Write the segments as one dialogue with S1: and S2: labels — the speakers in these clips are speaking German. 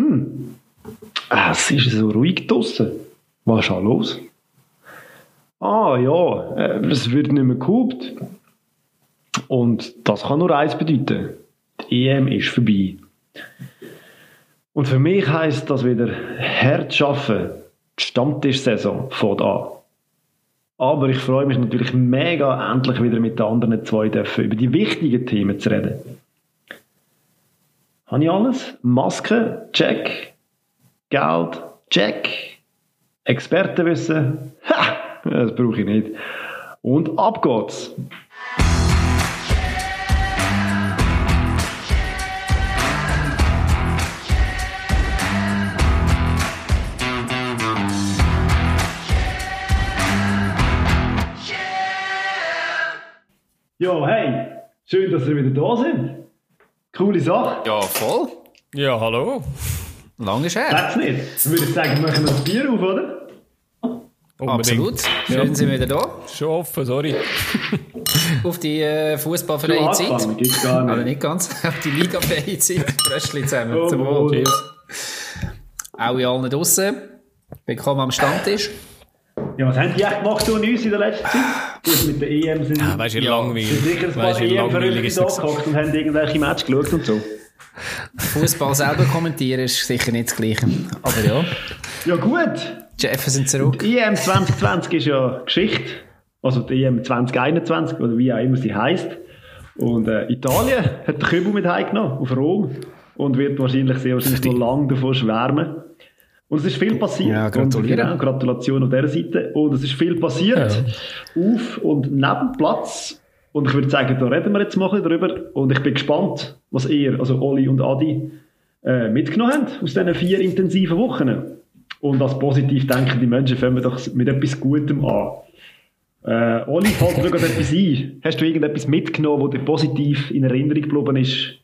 S1: Hm. Ah, es ist so ruhig draussen. Was ist schon los? Ah ja, äh, es wird nicht mehr gehupt. Und das kann nur eins bedeuten. Die EM ist vorbei. Und für mich heisst das wieder hart arbeiten. Die Stammtischsaison fängt an. Aber ich freue mich natürlich mega, endlich wieder mit den anderen zwei dürfen, über die wichtigen Themen zu reden. Habe ich alles? Maske? Check. Geld? Check. Expertenwissen? Ha! Das brauche ich nicht. Und ab geht's. Ja, hey, schön, dass ihr wieder da sind. Coole Sache.
S2: Ja, voll.
S3: Ja, hallo.
S2: Lang ist her.
S1: Sag's nicht. Dann würde ich sagen, wir machen wir das Bier auf, oder?
S3: Unbedingt.
S2: Absolut. Schön
S3: Ja.
S2: sind wir wieder da.
S3: Schon offen, sorry.
S2: Auf die äh, fußballfreie Zeit.
S1: angefangen, gibt's gar
S2: Aber
S1: nicht.
S2: nicht ganz. Auf die ligafreie Zeit. Röstli zusammen.
S1: Oh,
S2: Zum
S1: oh.
S2: Wohl. Auch in allen draussen. Willkommen am Stammtisch.
S1: Ja, was haben die echt gemacht so uns in der letzten Zeit? Gut, mit der EM sind
S3: Ja, weißt du, wie
S2: Ja,
S3: langweilig.
S1: sind sicher ein paar
S3: Weißt du, wie langweilig
S1: EM-Verrückte
S3: ist
S1: da
S3: das?
S1: gehockt und haben irgendwelche Matches geschaut und so.
S2: Fußball selber kommentieren ist sicher nicht das Gleiche. Aber ja.
S1: Ja gut,
S2: Jeff sind zurück.
S1: die EM 2020 ist ja Geschichte. Also die EM 2021 oder wie auch immer sie heisst. Und äh, Italien hat den Kübel mit heimgenommen auf Rom und wird wahrscheinlich sehr wahrscheinlich noch lange davon schwärmen. Und es ist viel passiert.
S2: Ja, gratuliere.
S1: Und, genau, Gratulation auf dieser Seite. Und es ist viel passiert auf und neben Platz. Und ich würde sagen, da reden wir jetzt mal drüber. Und ich bin gespannt, was ihr, also Oli und Adi, äh, mitgenommen habt aus diesen vier intensiven Wochen. Und als positiv denkende Menschen fangen wir doch mit etwas Gutem an. Äh, Oli, fällt dir gerade etwas ein? Hast du irgendetwas mitgenommen, das dir positiv in Erinnerung geblieben ist?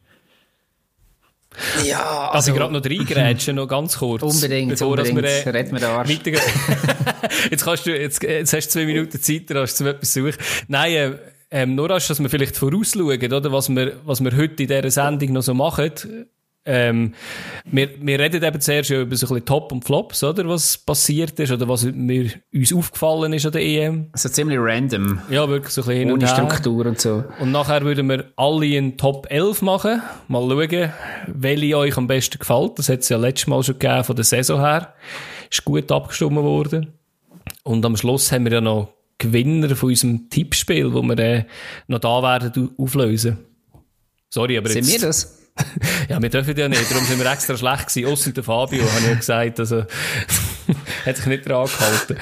S2: Ja,
S3: Also, gerade noch reingrätschen, noch ganz kurz.
S2: Unbedingt,
S3: Bevor,
S2: unbedingt.
S3: Wir, äh,
S2: Red mir den Arsch.
S3: weitergehen. jetzt, kannst du, jetzt, jetzt hast du zwei Minuten Zeit, da hast du etwas suchen. Nein, äh, ähm, nur als dass wir vielleicht vorausschauen, oder? Was wir, was wir heute in dieser Sendung noch so machen. Ähm, wir, wir reden eben zuerst ja über so ein bisschen Top und Flops, oder? Was passiert ist, oder was mir, uns aufgefallen ist an der EM.
S2: Also ziemlich random.
S3: Ja, wirklich so ein bisschen hin und
S2: Ohne. Struktur und so.
S3: Und nachher würden wir alle in Top 11 machen. Mal schauen, welche euch am besten gefällt. Das hat es ja letztes Mal schon gegeben von der Saison her. Ist gut abgestimmt worden. Und am Schluss haben wir ja noch Gewinner von unserem Tippspiel, wo wir äh, noch da werden auflösen. Sorry, aber
S2: Sind
S3: jetzt...
S2: wir das?
S3: Ja, wir dürfen ja nicht, darum sind wir extra schlecht gewesen. Ausser der Fabio, habe ich gesagt. Also, hat sich nicht dran gehalten.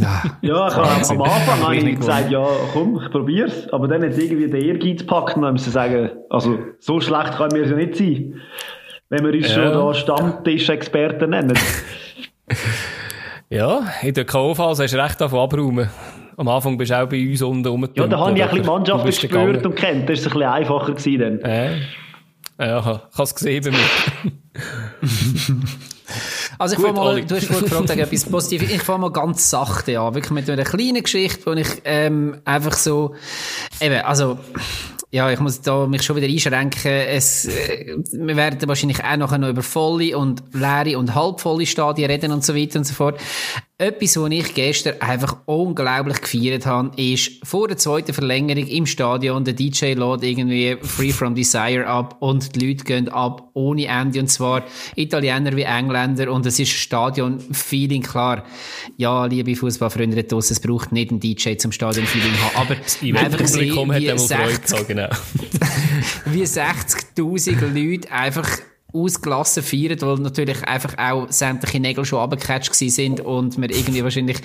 S2: Ja.
S1: Ja, ich habe, am Anfang habe ich gesagt, ja, komm, ich probier's. Aber dann hat es irgendwie der Ehrgeiz gepackt und dann müssen sagen, also, so schlecht kann wir es ja nicht sein. Wenn wir uns
S3: Ja.
S1: schon da Stammtisch-Experten nennen.
S3: Ja, in der K.O.-Phase hast du recht davon abräumen. Am Anfang bist du auch bei uns unten rumgetummelt.
S1: Ja, da habe ich ein bisschen
S3: bist
S1: gespürt
S3: gegangen.
S1: und kennt. Das ist ein bisschen einfacher gewesen dann.
S3: Äh, ja, ich habe es gesehen bei mir.
S2: Also ich fange mal,
S3: Oli.
S2: du hast vorhin gefragt, etwas Positives. Ich fange mal ganz sachte an. Wirklich mit einer kleinen Geschichte, wo ich ähm, einfach so, eben, also, ja, ich muss da mich schon wieder einschränken. Es, äh, wir werden wahrscheinlich auch nachher noch über volle und leere und halbvolle Stadien reden und so weiter und so fort. Etwas, was ich gestern einfach unglaublich gefeiert habe, ist vor der zweiten Verlängerung im Stadion, der DJ lädt irgendwie Free From Desire ab und die Leute gehen ab ohne Ende und zwar Italiener wie Engländer und es ist Stadion-Feeling klar. Ja, liebe Fußballfreunde draussen, es braucht nicht einen DJ zum Stadion-Feeling haben, aber einfach
S3: Event-Publikum hat
S2: sehen, wie
S3: einmal Freude
S2: 60
S3: gehabt, genau.
S2: wie 60.000 Leute einfach ausgelassen feiern, weil natürlich einfach auch sämtliche Nägel schon abgecatcht sind und man irgendwie wahrscheinlich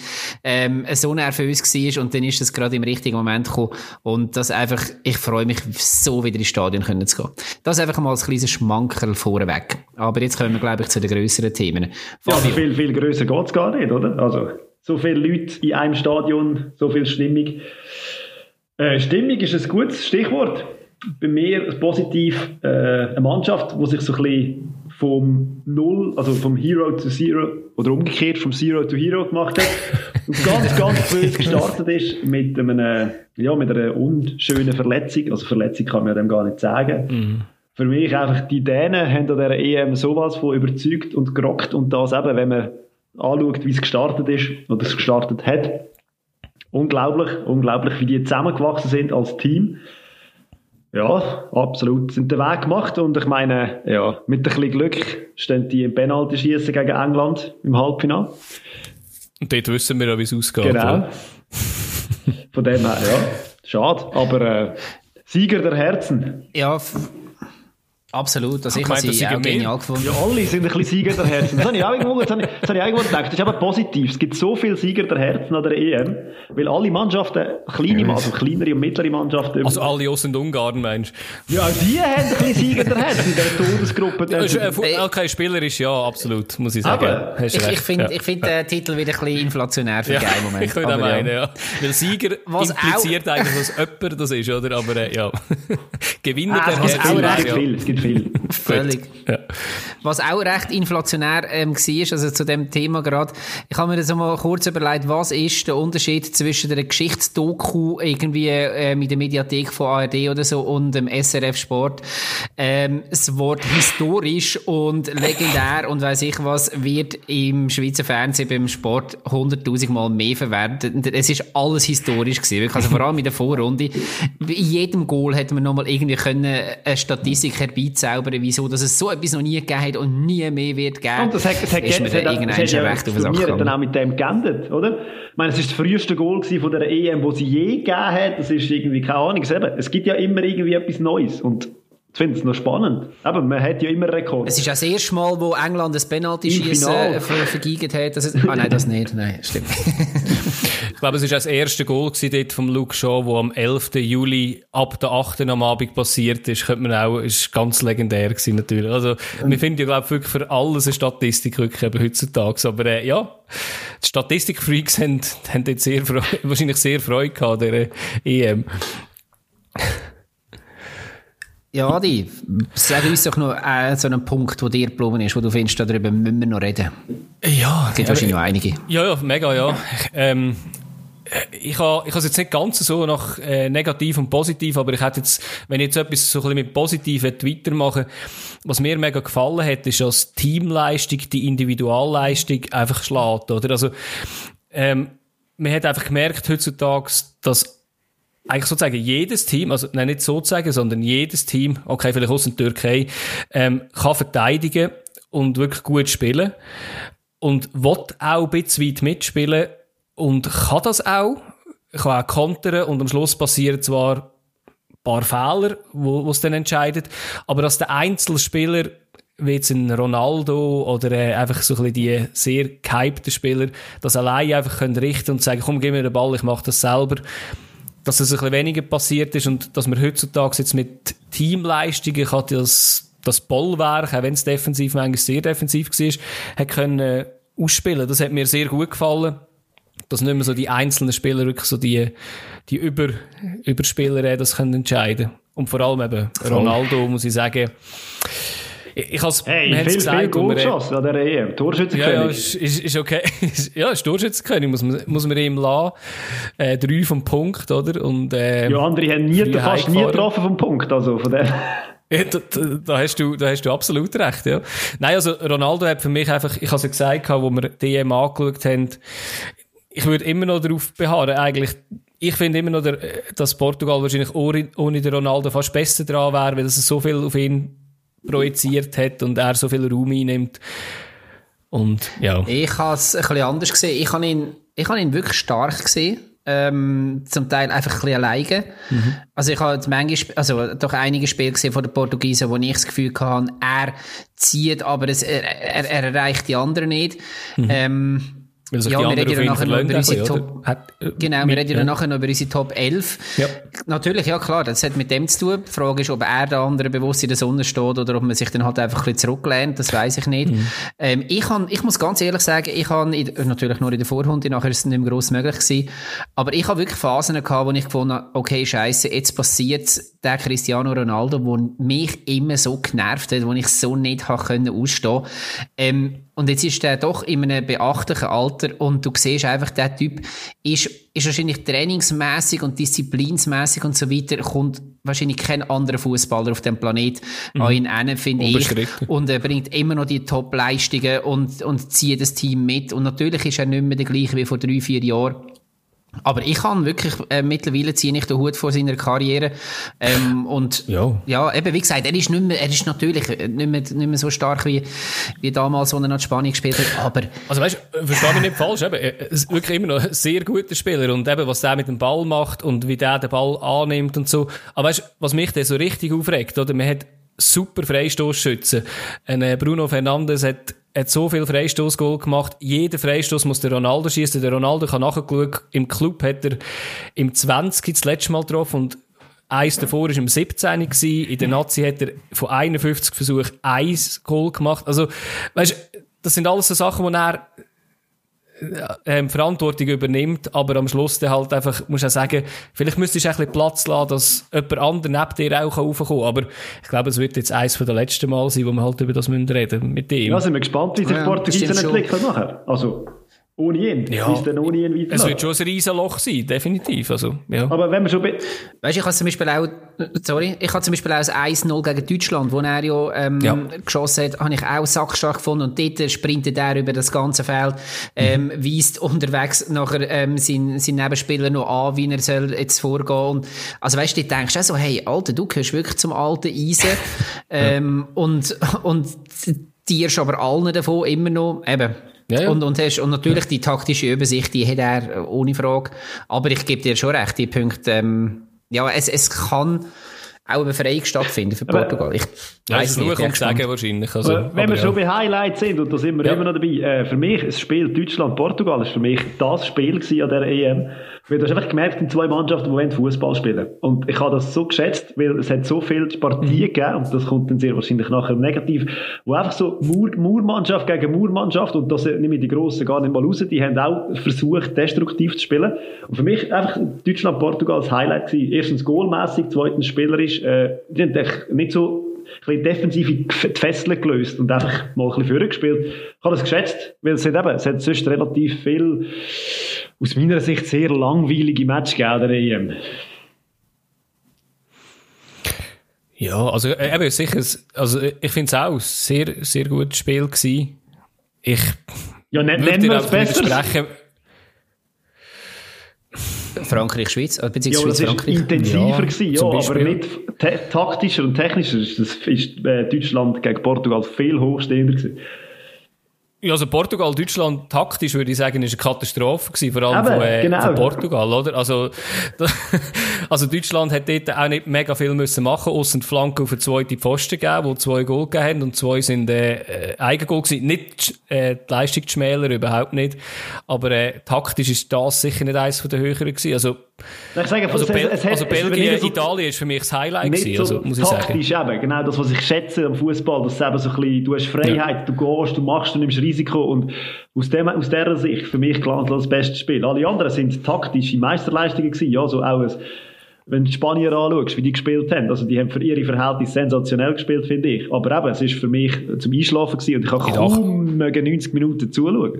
S2: ähm, so nervös war und dann ist es gerade im richtigen Moment gekommen und das einfach, ich freue mich so wieder ins Stadion können zu gehen. Das einfach mal als kleines Schmankerl vorweg. Aber jetzt kommen wir glaube ich zu den grösseren Themen.
S1: Ja,
S2: Fabio,
S1: viel, viel grösser geht's gar nicht, oder? Also, so viele Leute in einem Stadion, so viel Stimmung. Äh, Stimmung ist ein gutes Stichwort. Bei mir positiv äh, eine Mannschaft, die sich so ein bisschen vom Null, also vom Hero to Zero oder umgekehrt vom Zero to Hero gemacht hat und ganz, ganz böse gestartet ist mit, einem, ja, mit einer unschönen Verletzung. Also Verletzung kann man dem gar nicht sagen. für mich einfach, die Dänen haben an dieser EM sowas von überzeugt und gerockt und das eben, wenn man anschaut, wie es gestartet ist oder es gestartet hat. Unglaublich, unglaublich, wie die zusammengewachsen sind als Team. Ja, absolut. Sind den Weg gemacht und ich meine, ja, mit ein bisschen Glück stehen die im Penalty schießen gegen England im Halbfinale.
S3: Und dort wissen wir ja, wie es ausgeht.
S1: Genau. Von dem her, ja. Schade, aber äh, Sieger der Herzen.
S2: Ja, Absolut, also ich, ich habe sie auch genial gefunden.
S1: Ja, alle sind ein bisschen Sieger der Herzen. Das habe ich auch irgendwo, das habe ich, das habe ich auch gedacht. Das ist aber positiv. Es gibt so viele Sieger der Herzen an der EM, weil alle Mannschaften, kleine, also kleinere und mittlere Mannschaften...
S3: Also alle aus und Ungarn, meinst
S1: du? Ja, die haben ein bisschen Sieger der Herzen in der Todesgruppe.
S3: Ja, okay, Spieler ist ja, absolut, muss ich sagen.
S2: Aber, ich, ich finde ja. find den Titel wieder ein bisschen inflationär für ja, den Moment.
S3: Ich würde auch meinen, ja. Weil Sieger was impliziert auch, eigentlich, dass jemand das ist, oder? Aber äh, ja, Gewinner
S1: ah, der Herzen... Es gibt viel, viel.
S2: Völlig. Ja. Was auch recht inflationär ähm, war, also zu dem Thema gerade, ich habe mir das mal kurz überlegt, was ist der Unterschied zwischen der Geschichtsdoku irgendwie ähm, in der Mediathek von ARD oder so und dem SRF Sport. Ähm, das Wort historisch und legendär und weiß ich was wird im Schweizer Fernsehen beim Sport hunderttausend Mal mehr verwendet. Es ist alles historisch gewesen. Also vor allem in der Vorrunde. In jedem Goal hätte man nochmal irgendwie können eine Statistik herbeizaubern wieso dass es so etwas noch nie gegeben hat und nie mehr wird geben.
S1: Und das hat, das hat, ist mir dann irgendwann schon recht auf den Sack dann auch mit dem geendet, oder? Ich meine, es ist das früheste Goal von der EM, wo sie je gegeben hat. Das ist irgendwie, keine Ahnung, es gibt ja immer irgendwie etwas Neues und ich finde es noch spannend. Aber man hat ja immer Rekord.
S2: Es ist ja das erste Mal, wo England das Penalty-Schießen ver vergeigt hat. Das ist, ah nein, das nicht. Nein, stimmt.
S3: ich glaube, es war das erste Goal dort vom Luke Shaw, das am 11. Juli ab der 8. am Abend passiert ist. Könnte man auch, ist ganz legendär gewesen, natürlich. Also, mhm. wir finden ja, glaube ich, wirklich für alles eine Statistik wirklich eben heutzutage. Aber, äh, ja, die Statistikfreaks haben, haben dort sehr, wahrscheinlich sehr Freude gehabt, der EM.
S2: Ja, Adi, sag uns doch noch äh, so einen Punkt, der dir geblieben ist, wo du findest, darüber müssen wir noch reden.
S3: Ja.
S2: Es gibt wahrscheinlich noch einige.
S3: Ja, ja, mega, ja. Ähm, ich habe ich es jetzt nicht ganz so nach äh, negativ und positiv, aber ich hätte jetzt, wenn ich jetzt etwas so ein bisschen mit positiven Twitter mache, was mir mega gefallen hat, ist, dass Teamleistung die Individualleistung einfach schlägt, oder? Also, ähm, man hat einfach gemerkt heutzutage, dass eigentlich sozusagen jedes Team, also nein, nicht sozusagen, sondern jedes Team, okay, vielleicht aus der Türkei, ähm, kann verteidigen und wirklich gut spielen und will auch ein bisschen weit mitspielen und kann das auch, kann auch kontern und am Schluss passieren zwar ein paar Fehler, wo es dann entscheidet, aber dass der Einzelspieler wie jetzt ein Ronaldo oder äh, einfach so ein bisschen die sehr gehypten Spieler, das allein einfach können richten und sagen, komm, gib mir den Ball, ich mache das selber dass es ein bisschen weniger passiert ist und dass man heutzutage jetzt mit Teamleistungen hat das, das Bollwerk, auch wenn es defensiv manchmal sehr defensiv war, hat können äh, ausspielen. Das hat mir sehr gut gefallen. Dass nicht mehr so die einzelnen Spieler wirklich so die, die Über, Überspieler das können entscheiden. Und vor allem eben Ronaldo, muss ich sagen, ich has,
S1: hey, viel, gesagt, viel geschossen an der EM. Torschützenkönig.
S3: Ja, ja, ist, ist, okay. ja, ist Torschützenkönig, muss man, muss man ihm lassen. Äh, drei vom Punkt, oder? Und, äh,
S1: ja, andere haben nie, fast nie getroffen vom Punkt, also von dem.
S3: Ja, da, da, da, hast du, da hast du absolut recht, ja. Nein, also Ronaldo hat für mich einfach, ich habe es ja gesagt, wo wir die EM angeschaut haben, ich würde immer noch darauf beharren, eigentlich, ich finde immer noch, dass Portugal wahrscheinlich ohne, ohne den Ronaldo fast besser dran wäre, weil es so viel auf ihn projiziert hat und er so viel Raum einnimmt. Und, ja.
S2: Ich habe es ein bisschen anders gesehen. Ich habe ihn, ich habe ihn wirklich stark gesehen. Ähm, zum Teil einfach ein bisschen alleine. Mhm. Also ich habe manchmal, also doch einige Spiele gesehen von den Portugiesen, wo ich das Gefühl hatte, er zieht, aber es, er, er, er erreicht die anderen nicht. Mhm. Ähm,
S3: also ja, wir reden ja nachher noch über unsere
S2: Top, genau, wir reden ja nachher noch über unsere Top 11. Ja. Natürlich, ja klar, das hat mit dem zu tun. Die Frage ist, ob er der andere bewusst in der Sonne steht oder ob man sich dann halt einfach ein bisschen zurücklehnt, das weiß ich nicht. Mhm. Ähm, ich, kann, ich muss ganz ehrlich sagen, ich habe natürlich nur in der Vorrunde, nachher ist es nicht mehr gross möglich gewesen, aber ich habe wirklich Phasen gehabt, wo ich gefunden habe, okay, scheiße, jetzt passiert der Cristiano Ronaldo, der mich immer so genervt hat, wo ich so nicht habe können ausstehen. Ähm, und jetzt ist er doch in einem beachtlichen Alter und du siehst einfach, der Typ ist, ist wahrscheinlich trainingsmäßig und disziplinsmäßig und so weiter, kommt wahrscheinlich kein anderer Fußballer auf dem Planet mhm. an ihn hin, finde ich. Und er bringt immer noch die Top-Leistungen und, und zieht das Team mit. Und natürlich ist er nicht mehr der gleiche wie vor drei, vier Jahren. Aber ich kann wirklich, äh, mittlerweile ziehe ich den Hut vor seiner Karriere. Ähm, und ja. ja, eben, wie gesagt, er ist nicht mehr, er ist natürlich nicht mehr, nicht mehr so stark wie, wie damals, als er noch Spanien gespielt hat, aber...
S3: Also weißt du, verstehe mich nicht falsch, eben, er ist wirklich immer noch ein sehr guter Spieler und eben, was der mit dem Ball macht und wie der den Ball annimmt und so. Aber weißt du, was mich da so richtig aufregt, oder? Man hat super Freistoßschützen. Äh, Bruno Fernandes hat hat so viel Freistoßgoal gemacht. Jeder Freistoß muss der Ronaldo schießen. Der Ronaldo kann nachgeschaut. Im Club hat er im 20 das letzte Mal getroffen und eins davor war im 17 gewesen. In der Nazi hat er von 51 Versuchen eins Goal gemacht. Also, weißt, das sind alles so Sachen, die er ähm, Verantwortung übernimmt, aber am Schluss dann halt einfach, muss ich sagen, vielleicht müsstest du ein bisschen Platz lassen, dass jemand anderes neben dir auch raufkommen kann. Aber ich glaube, es wird jetzt eins von den letzten Mal sein, wo wir halt über das müssen reden mit dem.
S1: Ja, sind wir gespannt, wie sich ja, Portugiesen entwickeln nachher. Also, ohne ihn. Ja,
S3: dann ohne ihn es wird schon ein Riesenloch sein, definitiv. Also, ja.
S1: Aber wenn wir schon...
S2: Weißt du, ich habe zum Beispiel auch, sorry, ich habe zum Beispiel auch das 1-0 gegen Deutschland, wo er ja, ähm, ja. geschossen hat, habe ich auch sackstark gefunden und dort sprintet er über das ganze Feld, ähm, mhm. weist unterwegs nachher ähm, seinen, seinen Nebenspieler noch an, wie er soll jetzt vorgehen und, also weißt du, du denkst auch so, hey, Alter, du gehörst wirklich zum alten Eisen ähm, und, und tierst aber allen davon immer noch, eben, ja, ja. Und, und, hast, und natürlich die taktische Übersicht, die hat er äh, ohne Frage. Aber ich gebe dir schon recht, die Punkte, ähm, ja, es, es kann auch eine Befreiung stattfinden für Portugal. Ich
S3: ja, weiss nicht. Nur sagen wahrscheinlich. Also,
S1: aber, wenn wir ja. schon bei Highlights sind, und da sind wir ja. immer noch dabei, äh, für mich, das Spiel Deutschland-Portugal ist für mich das Spiel an der EM, weil du hast einfach gemerkt, in zwei Mannschaften, die Fußball spielen. Und ich habe das so geschätzt, weil es hat so viele Partien mhm. gegeben, und das kommt dann sehr wahrscheinlich nachher negativ, wo einfach so Mur Murmannschaft gegen Murmannschaft, und das nehme ich die Grossen gar nicht mal raus, die haben auch versucht, destruktiv zu spielen. Und für mich einfach Deutschland-Portugal das Highlight gewesen. Erstens goalmässig, zweitens spielerisch, äh, die haben nicht so ein bisschen defensive die Fesseln gelöst und einfach mal ein bisschen vorgespielt. Ich habe das geschätzt, weil es hat eben, es hat sonst relativ viel aus meiner Sicht sehr langweilige Match gegeben, der EM.
S3: Ja, also äh, eben sicher, also ich finde es auch ein sehr, sehr gutes Spiel gewesen. Ich
S1: ja, ne, nennen wir es besser.
S2: Frankreich-Schweiz,
S1: äh, beziehungsweise ja, das Frankreich. intensiver ja, gewesen, ja, aber nicht taktischer und technischer. Das ist äh, Deutschland gegen Portugal viel hochstehender gewesen.
S3: Ja, also Portugal, Deutschland taktisch würde ich sagen, ist eine Katastrophe gewesen, vor allem Eben, von, äh, genau. von Portugal, oder? Also, also Deutschland hat dort auch nicht mega viel müssen machen, außer die Flanke auf eine zweite Pfosten gegeben, wo zwei Goal gegeben haben und zwei sind äh, Eigengoal gewesen. Nicht äh, die Leistung schmäler, überhaupt nicht. Aber äh, taktisch ist das sicher nicht eines von den höheren gewesen. Also,
S1: ich sage,
S3: also,
S1: es,
S3: Bel
S1: es,
S3: es also Belgien, so Italien ist für mich das Highlight
S1: gewesen, so also, muss ich sagen. Taktisch eben, genau das, was ich schätze am Fußball, dass eben so ein bisschen, du hast Freiheit, ja. du gehst, du machst, du nimmst Risiko und aus, dem, aus dieser Sicht für mich klar das beste Spiel. Alle anderen sind taktische Meisterleistungen gewesen, ja, so auch ein, wenn du die Spanier anschaust, wie die gespielt haben, also die haben für ihre Verhältnisse sensationell gespielt, finde ich. Aber eben, es ist für mich zum Einschlafen gewesen und ich kann kaum 90 Minuten zuschauen.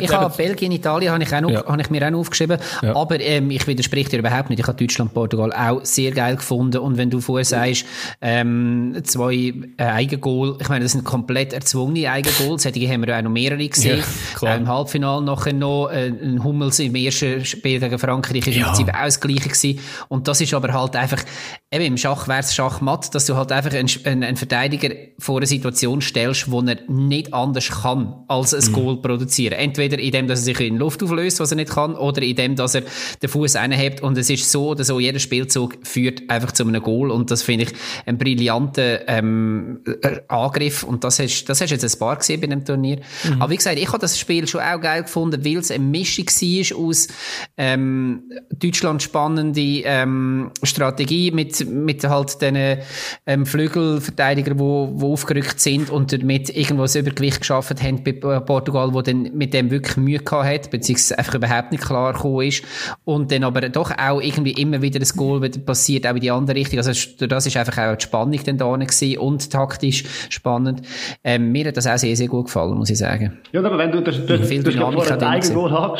S2: Ich habe Belgien, Italien habe ich, auch noch, ja. habe ich mir auch noch aufgeschrieben. Ja. Aber ähm, ich widerspreche dir überhaupt nicht. Ich habe Deutschland, Portugal auch sehr geil gefunden. Und wenn du vorher sagst, ähm, zwei äh, Eigengoal, ich meine, das sind komplett erzwungene Eigengoals. Solche haben wir auch noch mehrere gesehen. Ja, Im Halbfinale nachher noch äh, ein Hummels im ersten Spiel gegen Frankreich ist im Prinzip auch das Gleiche gewesen. Und das ist aber halt einfach, eben im Schach wäre es Schachmatt, dass du halt einfach einen, einen, einen, Verteidiger vor eine Situation stellst, wo er nicht anders kann, als ein mhm. Goal produzieren. Entweder in dem, dass er sich in Luft auflöst, was er nicht kann, oder in dem, dass er den Fuß einhebt. Und es ist so oder so, jeder Spielzug führt einfach zu einem Goal. Und das finde ich ein brillanter ähm, äh, Angriff. Und das hast, das hast jetzt ein paar gesehen bei dem Turnier. Mhm. Aber wie gesagt, ich habe das Spiel schon auch geil gefunden, weil es eine Mischung war aus ähm, Deutschland spannende ähm, Strategie mit, mit halt den ähm, Flügelverteidigern, die wo, wo aufgerückt sind und damit irgendwo das Übergewicht geschaffen haben bei Portugal, wo dann mit dem wirklich Mühe gehabt hat, beziehungsweise einfach überhaupt nicht klar gekommen ist. Und dann aber doch auch irgendwie immer wieder das Goal wieder passiert, auch in die andere Richtung. Also das ist einfach auch die Spannung dann da gewesen und taktisch spannend. Ähm, mir hat das auch sehr, sehr gut gefallen, muss ich sagen.
S1: Ja, aber wenn du das, das, das, das vorher ein Eigengoal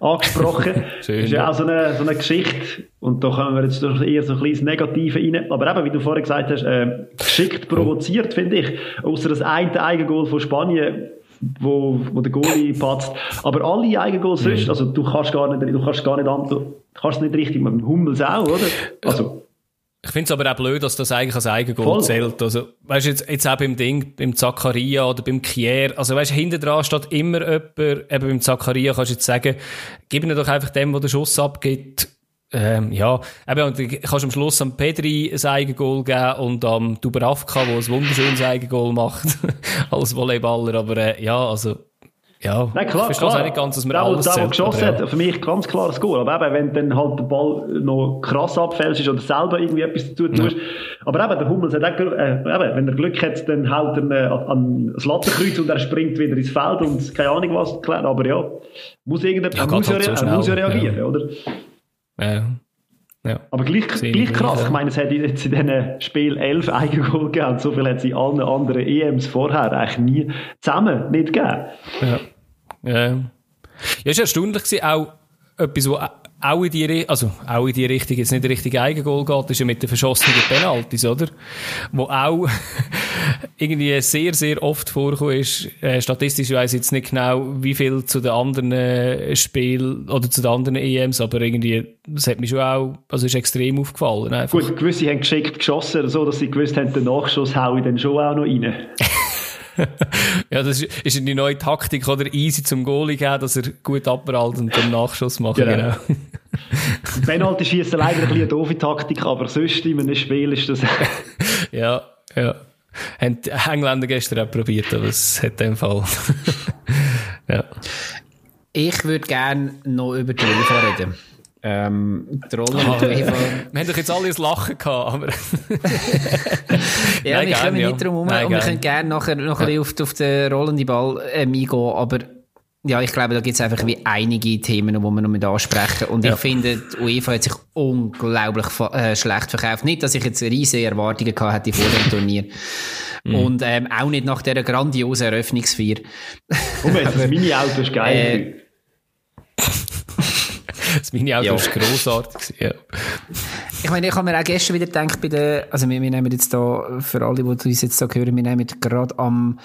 S1: angesprochen, Schön, ist ja auch so eine, so eine Geschichte, und da kommen wir jetzt eher so ein kleines Negative rein, aber eben, wie du vorher gesagt hast, äh, geschickt provoziert, finde ich, außer das eine Eigengoal von Spanien, wo, wo der Goalie patzt. Aber alle Eigengoals sonst, also du kannst gar nicht, du kannst gar nicht, du kannst nicht richtig mit dem Hummels auch, oder? Also,
S3: ich finde es aber auch blöd, dass das eigentlich als Eigengoal zählt. Also, weißt du, jetzt, jetzt auch beim Ding, beim Zakaria oder beim Kier, also weißt du, hinter dran steht immer jemand, eben beim Zakaria kannst du jetzt sagen, gib ihm doch einfach dem, der den Schuss abgibt, ähm, ja, eben, und du kannst am Schluss am Pedri ein Eigengoal geben und am Dubravka, der ein wunderschönes Eigengoal macht, als Volleyballer, aber äh, ja, also ja,
S1: Nein, klar, ich verstehe klar. nicht ganz, dass man der, alles der, der geschossen hat, ja. für mich ganz klares Goal. Aber eben, wenn dann halt der Ball noch krass abfällt oder selber irgendwie etwas dazu tust. Ja. Aber eben, der Hummels hat auch, äh, eben, wenn er Glück hat, dann haut er äh, an das Lattenkreuz und er springt wieder ins Feld und keine Ahnung was. Aber ja, muss irgendjemand, ja, muss, halt so muss ja reagieren, ja. oder? Ja. Ja. Aber gleich, gleich krass. Ich meine, es hat jetzt in diesem Spiel elf Eigengoal gegeben. So viel hat es in allen anderen EMs vorher eigentlich nie zusammen nicht gegeben.
S3: Ja. Ja, ja ist erstaunlich gewesen, auch etwas, wo auch in die, also, auch in die Richtung, jetzt nicht richtig Eigengoal geht, ist ja mit den verschossenen Penalties, oder? Wo auch irgendwie sehr, sehr oft vorkommt ist, äh, statistisch weiss ich jetzt nicht genau, wie viel zu den anderen äh, Spielen oder zu den anderen EMs, aber irgendwie, das hat mich schon auch, also ist extrem aufgefallen. Einfach.
S1: Gut, gewisse haben geschickt geschossen, so dass sie gewusst haben, den Nachschuss hau ich dann schon auch noch rein.
S3: ja, das ist, ist eine neue Taktik oder easy zum Goalie geben, dass er gut abprallt und den Nachschuss macht. Genau. genau.
S1: Penalty schießt leider ein bisschen eine doofe Taktik, aber sonst in einem Spiel ist das.
S3: ja, ja. Haben die Engländer gestern auch probiert, aber es hat den Fall. ja.
S2: Ich würde gerne noch über die UEFA reden. Ähm, die Rolle ah,
S3: mit UEFA. Wir haben doch jetzt alle ein Lachen gehabt, aber.
S2: ja, Nein, wir können ja. nicht drum herum Nein, und wir können gerne nachher noch ein bisschen auf, auf den rollenden Ball ähm, eingehen, aber ja, ich glaube, da gibt es einfach wie einige Themen, die wir noch mit ansprechen. Und ja. ich finde, die UEFA hat sich unglaublich äh, schlecht verkauft. Nicht, dass ich jetzt riesige Erwartungen gehabt hätte vor dem Turnier. Mm. Und ähm, auch nicht nach dieser grandiosen Eröffnungsfeier.
S1: Und das Mini-Auto ist geil.
S3: Äh, das Mini-Auto ja. ist grossartig. Ja.
S2: Ich meine, ich habe mir auch gestern wieder gedacht, bei der, also wir, wir nehmen jetzt da, für alle, die uns jetzt da hören, wir nehmen gerade am,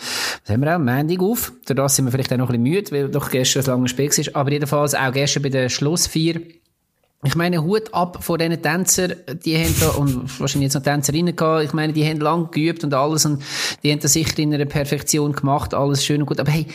S2: was haben wir auch, am Montag auf. Da sind wir vielleicht auch noch ein bisschen müde, weil doch gestern ein langes Spiel war. Aber jedenfalls auch gestern bei der Schlussfeier ich meine, Hut ab von diesen Tänzern, die haben da, und wahrscheinlich jetzt noch Tänzerinnen gehabt, ich meine, die haben lang geübt und alles und die haben das sicher in einer Perfektion gemacht, alles schön und gut. Aber hey,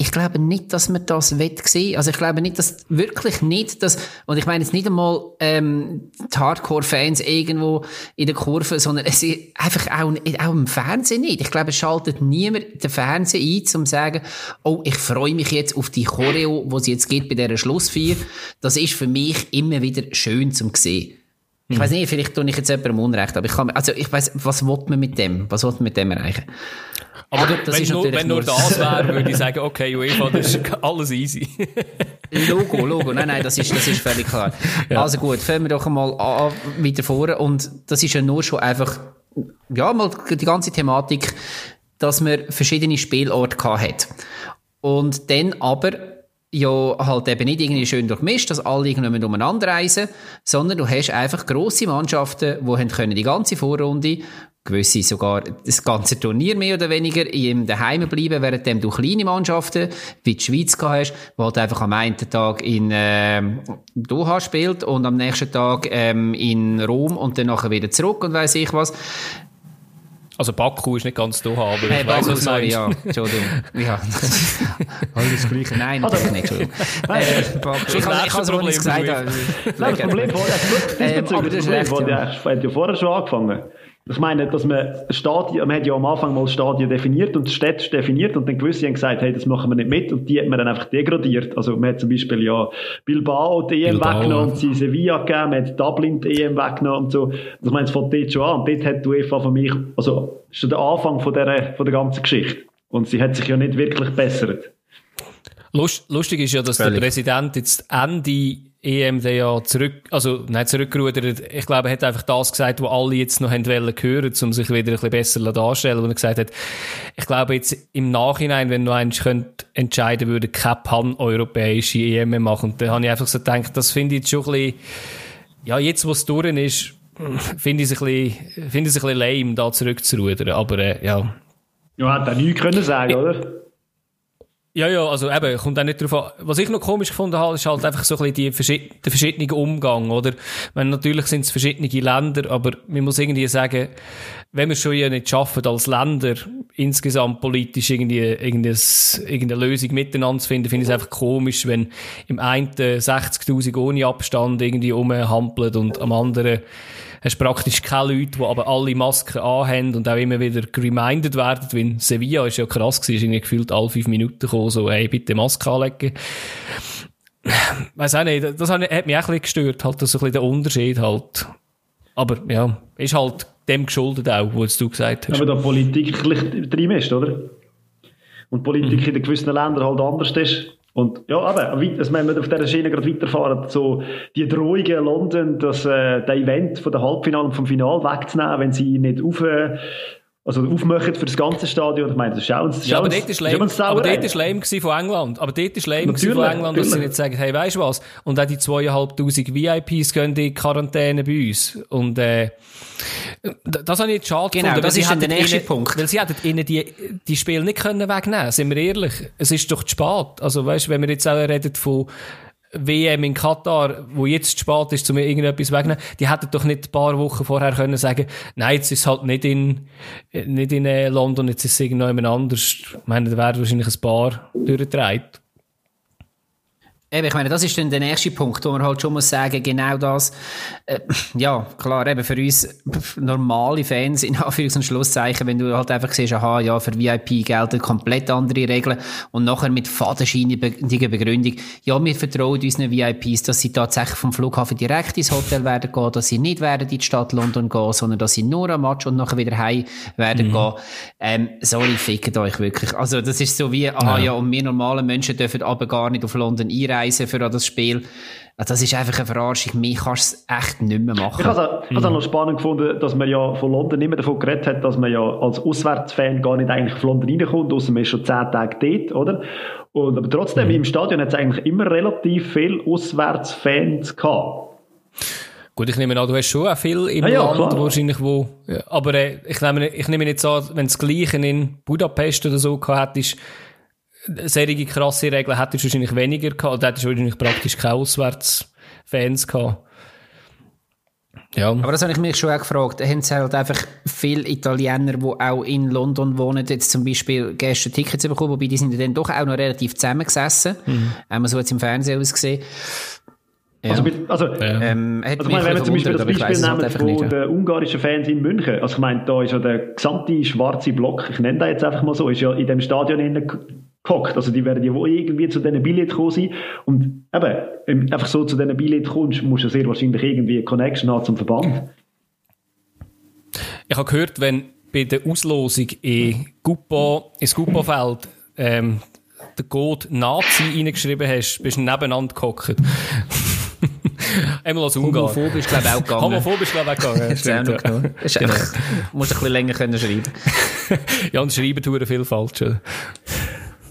S2: ich glaube nicht, dass man das wett sehen. Also ich glaube nicht, dass wirklich nicht, dass und ich meine jetzt nicht einmal ähm, die Hardcore-Fans irgendwo in der Kurve, sondern es ist einfach auch, auch im Fernsehen nicht. Ich glaube, es schaltet niemand den Fernseher ein, um zu sagen, oh, ich freue mich jetzt auf die Choreo, wo sie jetzt geht bei dieser Schlussfeier. Das ist für mich immer wieder schön zum sehen. Ich mhm. weiß nicht, vielleicht tue ich jetzt jemandem Unrecht, aber ich kann, also ich weiß, was will man mit dem? Was will man mit dem erreichen?
S3: Aber das wenn, ist nur, wenn nur das wäre, würde ich sagen, okay, UEFA, das ist alles easy.
S2: Logo, Logo. Nein, nein, das ist, das ist völlig klar. Ja. Also gut, fangen wir doch einmal an, weiter vor. Und das ist ja nur schon einfach, ja, mal die ganze Thematik, dass man verschiedene Spielorte hat. Und dann aber ja halt eben nicht irgendwie schön durchmischt, dass alle irgendwie umeinander reisen, sondern du hast einfach grosse Mannschaften, die haben können die ganze Vorrunde gewisse sogar das ganze Turnier mehr oder weniger im Daheim bleiben, während du kleine Mannschaften wie die Schweiz hast, die halt einfach am einen Tag in äh, Doha spielt und am nächsten Tag ähm, in Rom und dann nachher wieder zurück und weiß ich was.
S3: Also Baku ist nicht ganz da, aber
S2: hey, ich Baku, weiß, sorry, ja, Entschuldigung. Ja, alles Gleiche. Nein, natürlich nicht, Entschuldigung. Äh, Ich habe es nicht gesagt.
S1: Nein, das Problem war, das Problem, das Problem, das Problem, Ich meine, dass man Stadien, man hat ja am Anfang mal Stadien definiert und Städte definiert und dann gewisse haben gesagt, hey, das machen wir nicht mit und die hat man dann einfach degradiert. Also man hat zum Beispiel ja Bilbao die EM Bilbao. weggenommen und sie Sevilla gegeben, man hat Dublin die EM weggenommen und so. Also ich meine, es fängt dort schon an und dort hat die UEFA für mich, also ist schon der Anfang von der, von der ganzen Geschichte. Und sie hat sich ja nicht wirklich bessert.
S3: Lust, lustig ist ja, dass Völlig. der Präsident jetzt Ende EM der ja zurück, also nicht zurückgerudert, ich glaube, er hat einfach das gesagt, was alle jetzt noch haben wollen hören, um sich wieder ein bisschen besser darzustellen, wo er gesagt hat, ich glaube jetzt im Nachhinein, wenn eins könnt entscheiden würde, keine pan-europäische EM machen. Und da habe ich einfach so gedacht, das finde ich jetzt schon ein bisschen, ja, jetzt wo es durch ist, finde ich es ein bisschen, finde ich es ein bisschen lame, da zurückzurudern, aber äh, ja.
S1: Ja, hat er nichts können sagen, oder?
S3: Ja, ja, also eben, kommt auch nicht darauf an. Was ich noch komisch gefunden habe, ist halt einfach so ein bisschen die der verschiedene Umgang, oder? Wenn natürlich sind es verschiedene Länder, aber man muss irgendwie sagen, wenn wir schon ja nicht schaffen, als Länder insgesamt politisch irgendwie irgendeine Lösung miteinander zu finden, finde ich es einfach komisch, wenn im einen 60.000 ohne Abstand irgendwie rumhampelt und am anderen hast praktisch keine Leute, die aber alle Masken anhaben und auch immer wieder reminded werden, weil Sevilla ist ja krass gewesen, ist irgendwie gefühlt alle fünf Minuten gekommen, so, hey, bitte Maske anlegen. Weiß auch nicht, das hat mich auch ein bisschen gestört, halt, das so ein bisschen der Unterschied halt. Aber, ja, ist halt dem geschuldet auch, was du gesagt hast.
S1: Aber da Politik drin ist, oder? Und Politik mhm. in gewissen Ländern halt anders ist. Und ja, aber also wenn wir auf dieser Schiene gerade weiterfahren, so die Drohungen London, dass äh, der Event von der Halbfinale und vom Final wegzunehmen, wenn sie nicht auf, äh, also aufmachen für das ganze Stadion. Ich meine, das schauen sie.
S3: Ja, aber dort ist lame, aber dort ist lame von England. Aber dort ist lame von England, dass sie nicht sagen, hey, weißt du was? Und auch die zweieinhalbtausend VIPs gehen in Quarantäne bei uns. Und, äh, das habe ich jetzt schade
S2: Genau, gefunden, das ist dann der nächste
S3: ihnen,
S2: Punkt.
S3: Weil sie hätten ihnen die, die Spiele nicht können wegnehmen sind wir ehrlich. Es ist doch zu spät. Also weißt, du, wenn wir jetzt auch reden von WM in Katar, wo jetzt zu spät ist, um mir irgendetwas wegnehmen, die hätten doch nicht ein paar Wochen vorher können sagen, nein, jetzt ist es halt nicht in, nicht in äh, London, jetzt ist es irgendjemand anders. Ich meine, da werden wahrscheinlich ein paar durchgetragen.
S2: Eben, ich meine, das ist dann der nächste Punkt, wo man halt schon muss sagen, genau das, äh, ja, klar, eben für uns normale Fans, in Anführungs- und Schlusszeichen, wenn du halt einfach siehst, aha, ja, für VIP gelten komplett andere Regeln und nachher mit fadenscheiniger Begründung, ja, wir vertrauen unseren VIPs, dass sie tatsächlich vom Flughafen direkt ins Hotel werden gehen, dass sie nicht werden in die Stadt London gehen, sondern dass sie nur am Match und nachher wieder heim werden mhm. gehen. Ähm, sorry, fickt euch wirklich. Also, das ist so wie, aha, ja, ja und wir normalen Menschen dürfen aber gar nicht auf London einreisen Reisen für das Spiel. Das ist einfach eine Verarschung. Mich kannst du es echt nicht mehr machen.
S1: Ich habe es auch noch spannend gefunden, dass man ja von London immer davon geredet hat, dass man ja als Auswärtsfan gar nicht eigentlich von London reinkommt, außer man ist schon zehn Tage dort, oder? Und, aber trotzdem, mhm. im Stadion hat es eigentlich immer relativ viele Auswärtsfans gehabt.
S3: Gut, ich nehme an, du hast schon auch viel im ah, ja, Land, klar. wahrscheinlich, wo, ja, aber äh, ich, nehme, ich nehme nicht an, wenn das Gleiche in Budapest oder so gehabt hättest, solche krasse Regeln hättest du wahrscheinlich weniger gehabt, oder hättest du wahrscheinlich praktisch keine Auswärtsfans gehabt.
S2: Ja. Aber das habe ich mich schon auch gefragt. Haben sie halt einfach viele Italiener, die auch in London wohnen, jetzt zum Beispiel gestern Tickets bekommen, wobei die sind dann doch auch noch relativ zusammengesessen. Mhm. Haben wir so jetzt im Fernsehen ausgesehen.
S1: Ja. Also, also, ja. ähm, also ich meine, wenn wir zum Beispiel das Beispiel nehmen von nicht, ja. den ungarischen Fans in München, also ich meine, da ist ja der gesamte schwarze Block, ich nenne das jetzt einfach mal so, ist ja in dem Stadion gehockt. Also die werden ja wohl irgendwie zu diesen Billett gekommen sein. Und eben, einfach so zu diesen Billett kommst, musst du sehr wahrscheinlich irgendwie eine Connection haben zum Verband.
S3: Ich habe gehört, wenn bei der Auslosung in Guppo, ins Guppo-Feld ähm, den Code Nazi reingeschrieben hast, bist du nebeneinander gehockt. Einmal als Ungarn.
S2: Homophobisch, glaube ich, auch gegangen.
S3: Homophobisch, glaube ich, auch gegangen.
S2: Ist auch noch genau. Ist genau. Musst ein bisschen länger können schreiben.
S3: ja, und schreiben tun viel falsch.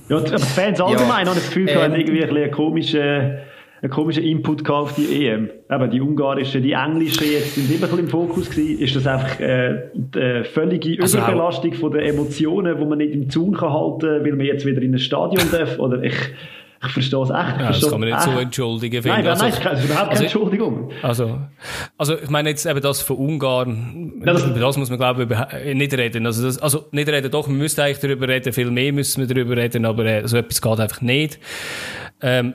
S1: Ja, aber die Fans allgemein ja. haben das Gefühl, ähm, irgendwie ein bisschen komische einen komischen Input auf die EM. Eben die ungarischen, die englischen jetzt sind immer ein bisschen im Fokus gewesen. Ist das einfach äh, die völlige also Überbelastung von den Emotionen, die man nicht im Zaun kann halten, weil man jetzt wieder in ein Stadion darf? Oder ich, ich verstehe es echt.
S3: Ja, das kann man nicht echt. so entschuldigen.
S1: Nein, nein, also, nein, das ist überhaupt keine also, Entschuldigung.
S3: Also, also, ich meine jetzt eben das von Ungarn, ja, das, über das muss man glaube ich nicht reden. Also, das, also nicht reden, doch, man müsste eigentlich darüber reden, viel mehr müssen wir darüber reden, aber äh, so etwas geht einfach nicht. Ähm,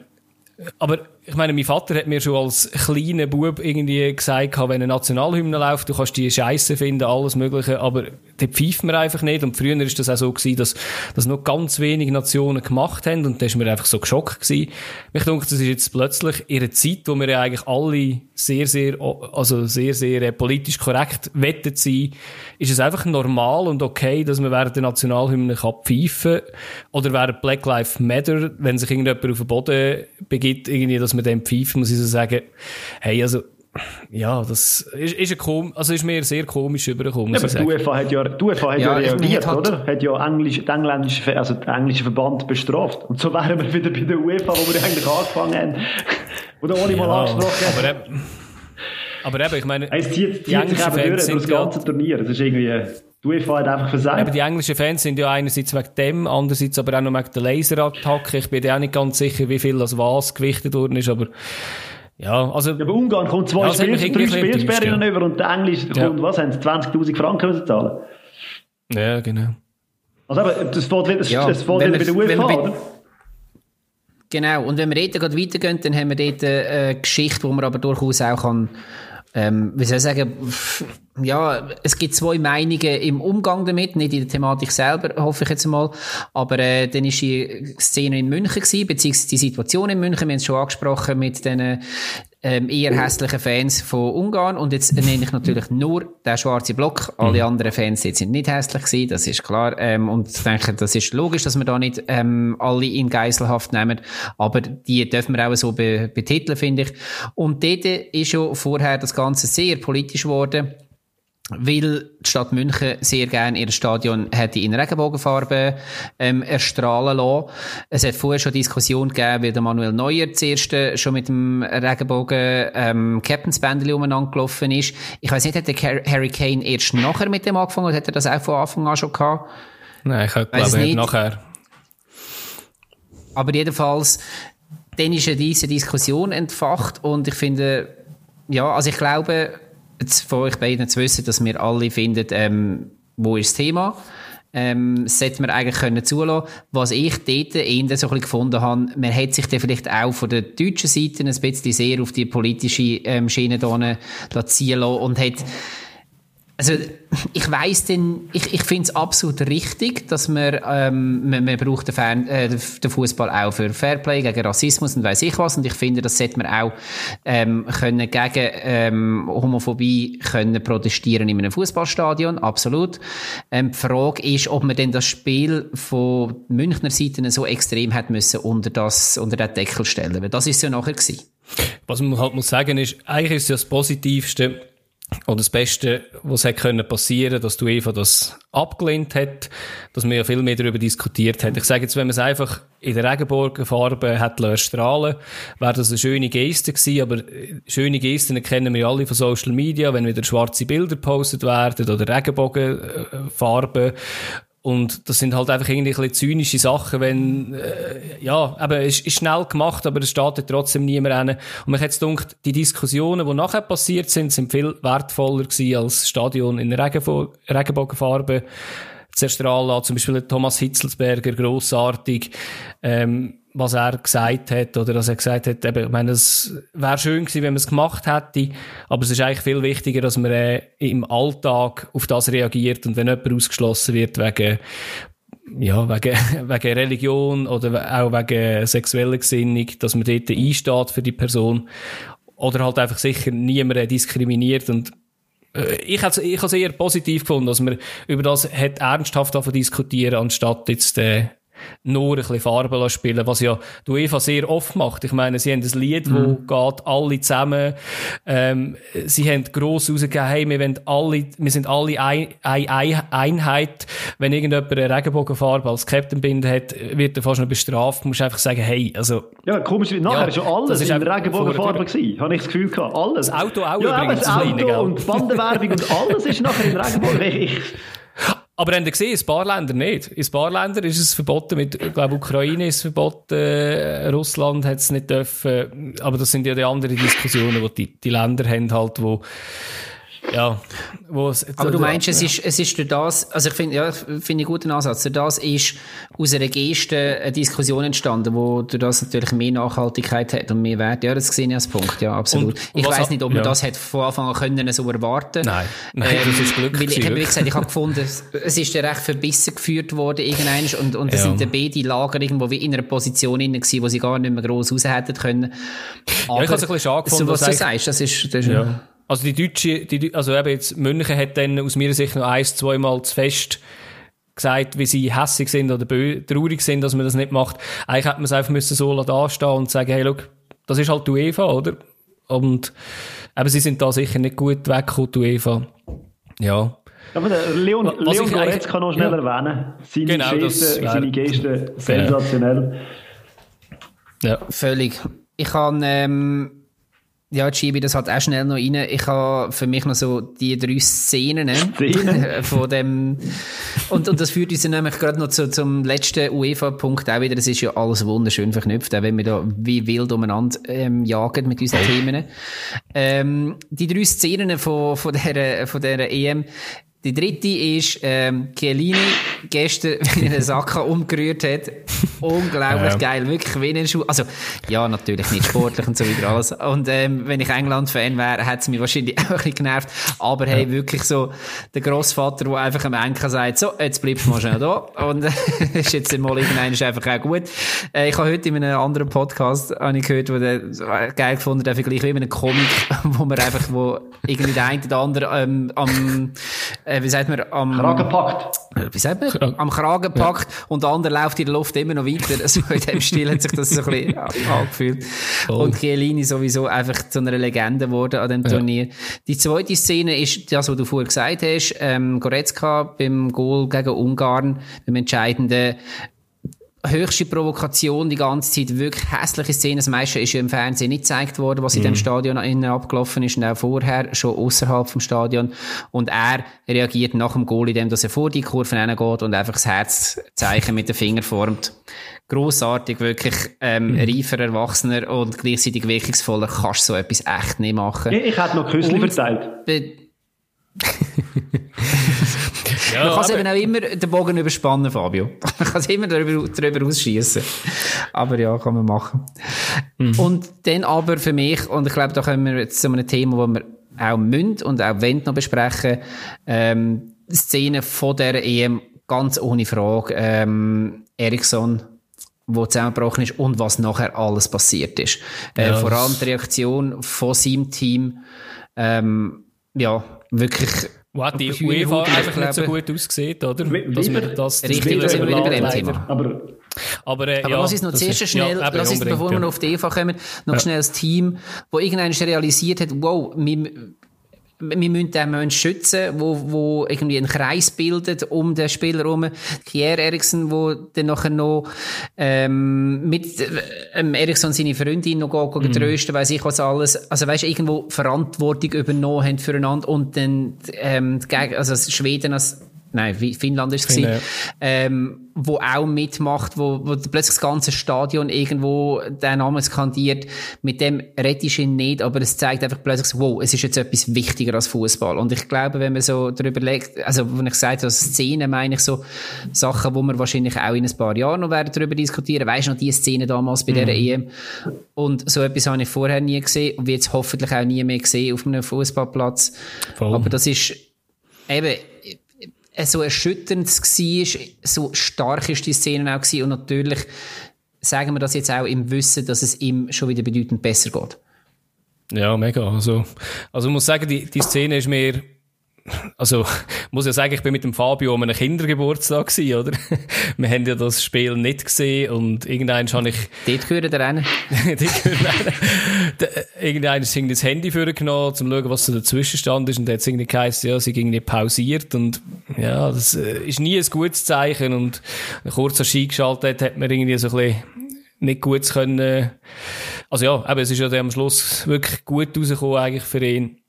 S3: aber ich meine, mein Vater hat mir schon als kleiner Bub irgendwie gesagt, wenn eine Nationalhymne läuft, du kannst die Scheiße finden, alles Mögliche, aber die pfeift man einfach nicht. Und früher ist das auch so gewesen, dass, dass noch ganz wenige Nationen gemacht haben und da ist mir einfach so geschockt gewesen. Ich denke, das ist jetzt plötzlich in einer Zeit, wo wir ja eigentlich alle sehr, sehr, also sehr, sehr äh, politisch korrekt wettet sein, ist es einfach normal und okay, dass man während der Nationalhymne kann pfeifen oder während Black Lives Matter, wenn sich irgendjemand auf den Boden begibt, irgendwie, dass man dem pfeift, muss ich so sagen, hey, also, ja, das ist, ist, ein kom also ist mir sehr komisch übergekommen.
S1: Ja, aber die UEFA hat ja, die UEFA hat ja, ja reagiert, hat oder? Hat ja Englisch, den englischen, also den englischen Verband bestraft. Und so wären wir wieder bei der UEFA, wo wir eigentlich angefangen haben. Oder ohne ja, mal angesprochen haben.
S3: Aber eben, ich meine,
S1: es zieht, zieht sich eben durch, durch das ganze Turnier. Das ist irgendwie, die UEFA hat einfach versagt.
S3: Aber die englischen Fans sind ja einerseits wegen dem, andererseits aber auch noch wegen der Laserattacke. Ich bin ja auch nicht ganz sicher, wie viel das was gewichtet worden ist, aber ja, also... Ja,
S1: aber Ungarn kommt zwei ja, Spiel, drei Spielsperren ja. über und der Englisch ja. kommt, was haben sie, 20'000 Franken müssen zahlen?
S3: Ja, genau.
S1: Also aber das fällt wieder, ja, das fällt wieder bei der UEFA, oder?
S2: Genau, und wenn wir dort gerade weitergehen, dann haben wir dort eine Geschichte, wo man aber durchaus auch kann ähm, wie soll ich sagen, ja, es gibt zwei Meinungen im Umgang damit, nicht in der Thematik selber, hoffe ich jetzt mal. Aber äh, dann ist die Szene in München gewesen, beziehungsweise die Situation in München, wir haben es schon angesprochen mit den ähm, eher hässlichen Fans von Ungarn. Und jetzt nenne ich natürlich nur den schwarzen Block. Alle mhm. anderen Fans jetzt sind nicht hässlich gewesen, das ist klar. Ähm, und ich denke, das ist logisch, dass wir da nicht ähm, alle in Geiselhaft nehmen. Aber die dürfen wir auch so be betiteln, finde ich. Und dort ist schon vorher das Ganze sehr politisch geworden weil die Stadt München sehr gerne ihr Stadion hätte in Regenbogenfarben ähm, erstrahlen lassen. Es hat vorher schon Diskussion gegeben, weil der Manuel Neuer zuerst schon mit dem Regenbogen ähm, Captain's Bändeli umeinander gelaufen ist. Ich weiß nicht, hat der Harry Kane erst nachher mit dem angefangen oder hat er das auch von Anfang an schon gehabt?
S3: Nein, ich glaube nicht nachher.
S2: Aber jedenfalls, dann ist ja diese Diskussion entfacht und ich finde, ja, also ich glaube, von euch beiden zu wissen, dass wir alle finden, ähm, wo ist das Thema? Ähm, sollte man eigentlich können zulassen. Was ich dort eher so ein bisschen gefunden habe, man hätte sich dann vielleicht auch von der deutschen Seite ein bisschen sehr auf die politische ähm, Schiene ziehen lassen und hat also ich weiß denn, ich, ich finde es absolut richtig, dass man, ähm, man, man braucht den, Fan, äh, den Fußball auch für Fairplay gegen Rassismus und weiß ich was und ich finde, das sollte man auch ähm, können gegen ähm, Homophobie können protestieren in einem Fußballstadion, absolut. Ähm, die Frage ist, ob man denn das Spiel von Münchner Seite so extrem hat müssen unter das unter den Deckel stellen, weil das ist ja nachher gewesen.
S3: Was man halt muss sagen ist, eigentlich ist ja das Positivste oder das Beste, was hätte können passieren, dass du Eva das abgelehnt hat, dass man ja viel mehr darüber diskutiert hat. Ich sage jetzt, wenn man es einfach in der Regenbogenfarbe hätte strahlen wäre das eine schöne Geste gewesen, aber äh, schöne Gesten kennen wir alle von Social Media, wenn wieder schwarze Bilder gepostet werden oder Regenbogenfarben und das sind halt einfach irgendwie ein bisschen zynische Sachen, wenn, äh, ja, aber es ist schnell gemacht, aber es ja trotzdem niemand rein. Und man hat gedacht, die Diskussionen, die nachher passiert sind, sind viel wertvoller gewesen als Stadion in Regenbogenfarbe zerstrahlen Zum Beispiel Thomas Hitzelsberger, grossartig. Ähm, was er gesagt hat, oder dass er gesagt hat, eben, ich meine, es wäre schön gewesen, wenn man es gemacht hätte, aber es ist eigentlich viel wichtiger, dass man äh, im Alltag auf das reagiert und wenn jemand ausgeschlossen wird wegen ja, wegen, wegen Religion oder auch wegen sexueller Gesinnung, dass man dort einsteht für die Person oder halt einfach sicher niemanden diskriminiert und äh, ich habe ich es eher positiv gefunden, dass man über das hat ernsthaft diskutieren anstatt jetzt äh, nur ein bisschen Farbe spielen was ja die UEFA sehr oft macht. Ich meine, sie haben ein Lied, mhm. wo geht alle zusammen, ähm, sie haben gross rausgegeben, hey, wir, wollen alle, wir sind alle ein, ein Einheit. Wenn irgendjemand eine Regenbogenfarbe als Captain bindet hat, wird er fast noch bestraft. Du musst einfach sagen, hey, also...
S1: Ja, komisch, nachher ja, ist ja alles ist in Regenbogenfarbe gewesen, habe ich das Gefühl gehabt. Alles.
S3: Das Auto auch
S1: ja,
S3: übrigens.
S1: das Auto und Bandenwerbung und alles ist nachher in Regenbogen. Ich,
S3: aber haben Sie gesehen, in paar Ländern nicht. In paar Ländern ist es verboten, mit, ich glaube, Ukraine ist verboten, äh, Russland hat es nicht dürfen. Aber das sind ja die anderen Diskussionen, wo die, die Länder haben halt, wo, ja, wo es,
S2: Aber du meinst, es ist, es ist durch das, also ich finde, ja, finde ich einen guten Ansatz. Durch das ist aus einer Geste eine Diskussion entstanden, wo durch das natürlich mehr Nachhaltigkeit hat und mehr Wert. Ja, das sehe ich als Punkt, ja, absolut.
S3: Und
S2: ich weiß nicht, ob man
S3: ja.
S2: das hat von Anfang an können so erwarten.
S3: Nein. Nein, das ist Glück
S2: Weil ich, habe, gesagt, ich habe gefunden, es- ist ja recht verbissen geführt worden, irgendwann, und, und da
S3: Ja.
S2: sind dann beide Lager irgendwo wie in einer Position inne gewesen, wo sie gar nicht mehr gross raus hätten können. Aber,
S3: ich habe es ein bisschen schade gefunden,
S2: So, was du sagst, das ist, das ist
S3: Ja. Also die Deutsche, die, also eben jetzt München hat dann aus meiner Sicht noch eins, zweimal zu fest gesagt, wie sie hässig sind oder traurig sind, dass man das nicht macht. Eigentlich hätte man es einfach müssen so da stehen und sagen, hey, look, das ist halt UEFA, oder? Und eben, sie sind da sicher nicht gut weggekommen, UEFA. Ja.
S1: Aber der Leon,
S3: Was
S1: Leon
S3: ich eigentlich-
S1: kann noch schnell
S3: Ja.
S1: erwähnen. Seine
S3: Genau, das
S1: Geste,
S3: wär-
S1: seine Geste sensationell.
S3: Ja.
S2: Völlig. Ich kann, ähm, ja, ich das halt auch schnell noch rein. Ich habe für mich noch so die drei Szenen
S1: Szenen?
S2: von dem, und, und das führt uns nämlich gerade noch zu, zum letzten UEFA-Punkt auch wieder. Das ist ja alles wunderschön verknüpft, auch wenn wir da wie wild umeinander ähm, jagen mit unseren Themen. Ähm, die drei Szenen von, von, der, von der EM, die dritte ist, ähm, Chiellini gestern wie einen Sack umgerührt hat. Unglaublich
S3: Ja.
S2: geil. Wirklich wie ein Schuh. Also, ja, natürlich nicht sportlich und so weiter alles. Und, ähm, wenn ich England-Fan wäre, hätte es mich wahrscheinlich auch ein bisschen genervt. Aber hey, wirklich so, der Grossvater, der einfach am Enkel sagt, so, jetzt bleibst du mal schnell da. Und, ist jetzt mal irgendein ist einfach auch gut. Äh, ich habe heute in einem anderen Podcast, habe ich gehört, wo der, äh, geil gefunden, der Vergleich wie in einem Comic, wo man einfach, wo irgendwie der eine oder andere, ähm, am, äh, wie sagt man, am,
S1: Kragen packt.
S2: wie sagt man?
S3: Kragen.
S2: Am Kragen packt und der andere läuft in der Luft immer noch weiter. So in dem Stil hat sich das so ein bisschen angefühlt. Und Chiellini sowieso einfach zu einer Legende geworden an dem Turnier. Die zweite Szene ist das, was du vorher gesagt hast. Ähm, Goretzka beim Goal gegen Ungarn, beim entscheidenden höchste Provokation die ganze Zeit, wirklich hässliche Szenen. Das meiste ist ja im Fernsehen nicht gezeigt worden, was in dem Stadion innen abgelaufen ist und auch vorher, schon außerhalb vom Stadion. Und er reagiert nach dem Goal, indem dass er vor die Kurven hineingeht und einfach das Herzzeichen mit den Finger formt. Grossartig, wirklich, ähm, reifer, erwachsener und gleichzeitig wirkungsvoller kannst du so etwas echt nicht machen.
S1: Ich, ich hätte noch Küssli verteilt.
S3: Ja,
S2: Man kann es eben auch immer den Bogen überspannen, Fabio. Man kann es immer darüber, darüber ausschießen. Aber ja, kann man machen. Und dann aber für mich, und ich glaube, da kommen wir jetzt zu einem Thema, das wir auch müssen und auch wollen noch besprechen, ähm, Szene von der EM, ganz ohne Frage, ähm, Eriksson, wo zusammengebrochen ist und was nachher alles passiert ist. Äh,
S3: Ja,
S2: vor allem die Reaktion von seinem Team, ähm, ja, wirklich
S3: Wo hat die UEFA einfach nicht so gut ausgesehen, oder? Dass man das
S2: Richtig,
S1: da sind wir wieder bei dem.
S2: Thema.
S1: Aber
S3: Aber, äh,
S2: Aber
S3: ja,
S2: lass uns noch
S3: das
S2: zuerst
S3: ist-
S2: schnell,
S3: ja,
S2: lass uns, bevor wir
S3: ja.
S2: noch auf die EVA kommen, noch schnell das Team, wo irgendwann realisiert hat, wow, wir, wir müssen den Menschen schützen, wo, wo irgendwie einen Kreis bildet um den Spieler herum. Kier Eriksen, wo dann nachher noch ähm, mit ähm, Eriksen seine Freundin noch
S3: Mhm.
S2: gehen, mm. trösten, weiss ich was alles. Also weißt irgendwo Verantwortung übernommen haben füreinander und dann ähm, also Schweden als Nein, wie- Finnland ist es gewesen, ähm, wo auch mitmacht, wo, wo plötzlich das ganze Stadion irgendwo den Namen skandiert. Mit dem rettest du ihn nicht, aber es zeigt einfach plötzlich so, wow, es ist jetzt etwas wichtiger als Fußball. Und ich glaube, wenn man so darüber legt, also wenn ich sage, so Szenen meine ich so Sachen, wo wir wahrscheinlich auch in ein paar Jahren noch werden darüber diskutieren. Weißt du noch die Szene damals bei
S3: Mhm.
S2: dieser EM? Und so etwas habe ich vorher nie gesehen und wird hoffentlich auch nie mehr gesehen auf einem Fußballplatz. Aber das ist eben so erschütternd war, so stark ist die Szene auch gewesen und natürlich sagen wir das jetzt auch im Wissen, dass es ihm schon wieder bedeutend besser geht.
S3: Ja, mega. Also, also ich muss sagen, die, die Szene ist mir, also, ich muss ja sagen, ich bin mit dem Fabio an einem Kindergeburtstag gewesen, oder? Wir haben ja das Spiel nicht gesehen und irgendwann habe ich,
S2: Dort gehört er rein.
S3: die irgendwann ist irgendwie das Handy vorgenommen, um zu schauen, was so dazwischen stand ist und dann hat es irgendwie geheißen, ja, sie ging nicht pausiert und, ja, das äh, ist nie ein gutes Zeichen und kurz als Ski geschaltet hat man irgendwie so ein bisschen nicht gut können, also ja, aber es ist ja dann am Schluss wirklich gut rausgekommen eigentlich für ihn.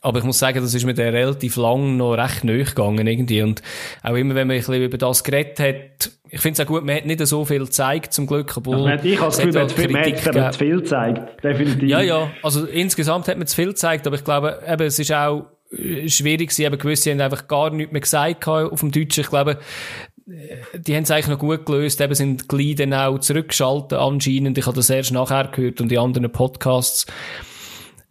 S3: Aber ich muss sagen, das ist mir dann relativ lang noch recht nahe gegangen irgendwie. Und auch immer, wenn man ein bisschen über das geredet hat, ich finde es auch gut, man hat nicht so viel gezeigt, zum Glück, obwohl...
S1: Also ich habe das Gefühl, man hat viel- zu viel gezeigt. Definitiv.
S3: Ja, ja, also insgesamt hat man zu viel gezeigt, aber ich glaube, eben, es ist auch äh, schwierig gewesen. Eben gewisse haben einfach gar nichts mehr gesagt auf dem Deutschen. Ich glaube, äh, die haben es eigentlich noch gut gelöst. Eben sind gleich dann auch zurückgeschaltet anscheinend. Ich habe das erst nachher gehört und die anderen Podcasts.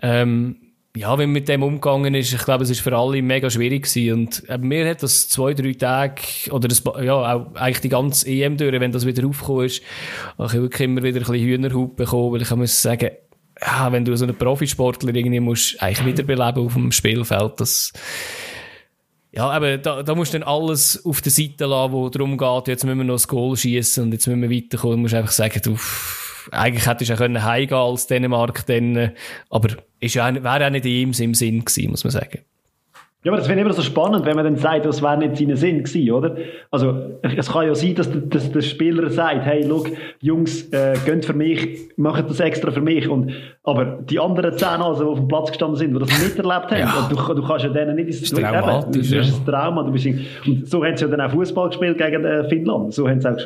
S3: Ähm, ja, wenn man mit dem umgegangen ist, ich glaube, es ist für alle mega schwierig gewesen. Und äh, mir hat das zwei, drei Tage, oder das, ja, auch eigentlich die ganze EM durch, wenn das wieder aufgekommen ist, habe ich wirklich immer wieder ein bisschen Hühnerhaut bekommen, weil ich muss sagen, ja, wenn du so einen Profisportler irgendwie musst, eigentlich wiederbeleben auf dem Spielfeld, das, ja, aber da, da musst du dann alles auf der Seite lassen, wo darum geht, jetzt müssen wir noch das Goal schießen und jetzt müssen wir weiterkommen. Du musst einfach sagen, du, eigentlich hättest du auch können heimgehen als Dänemark dann, aber ist ja, wäre auch nicht in ihm im Sinn gewesen, muss man sagen.
S1: Ja, aber das wäre immer so spannend, wenn man dann sagt, das wäre nicht seine Sinn gewesen, oder? Also, es kann ja sein, dass, dass der Spieler sagt, hey, look, Jungs, äh, gönnt für mich, macht das extra für mich. Und, aber die anderen zehn, also, die auf dem Platz gestanden sind, die das miterlebt haben, ja. du, du kannst ja denen nicht ins
S3: Eben, du
S1: bist ein Trauma. Du bist und so haben sie ja dann auch Fußball gespielt gegen äh, Finnland. So haben sie auch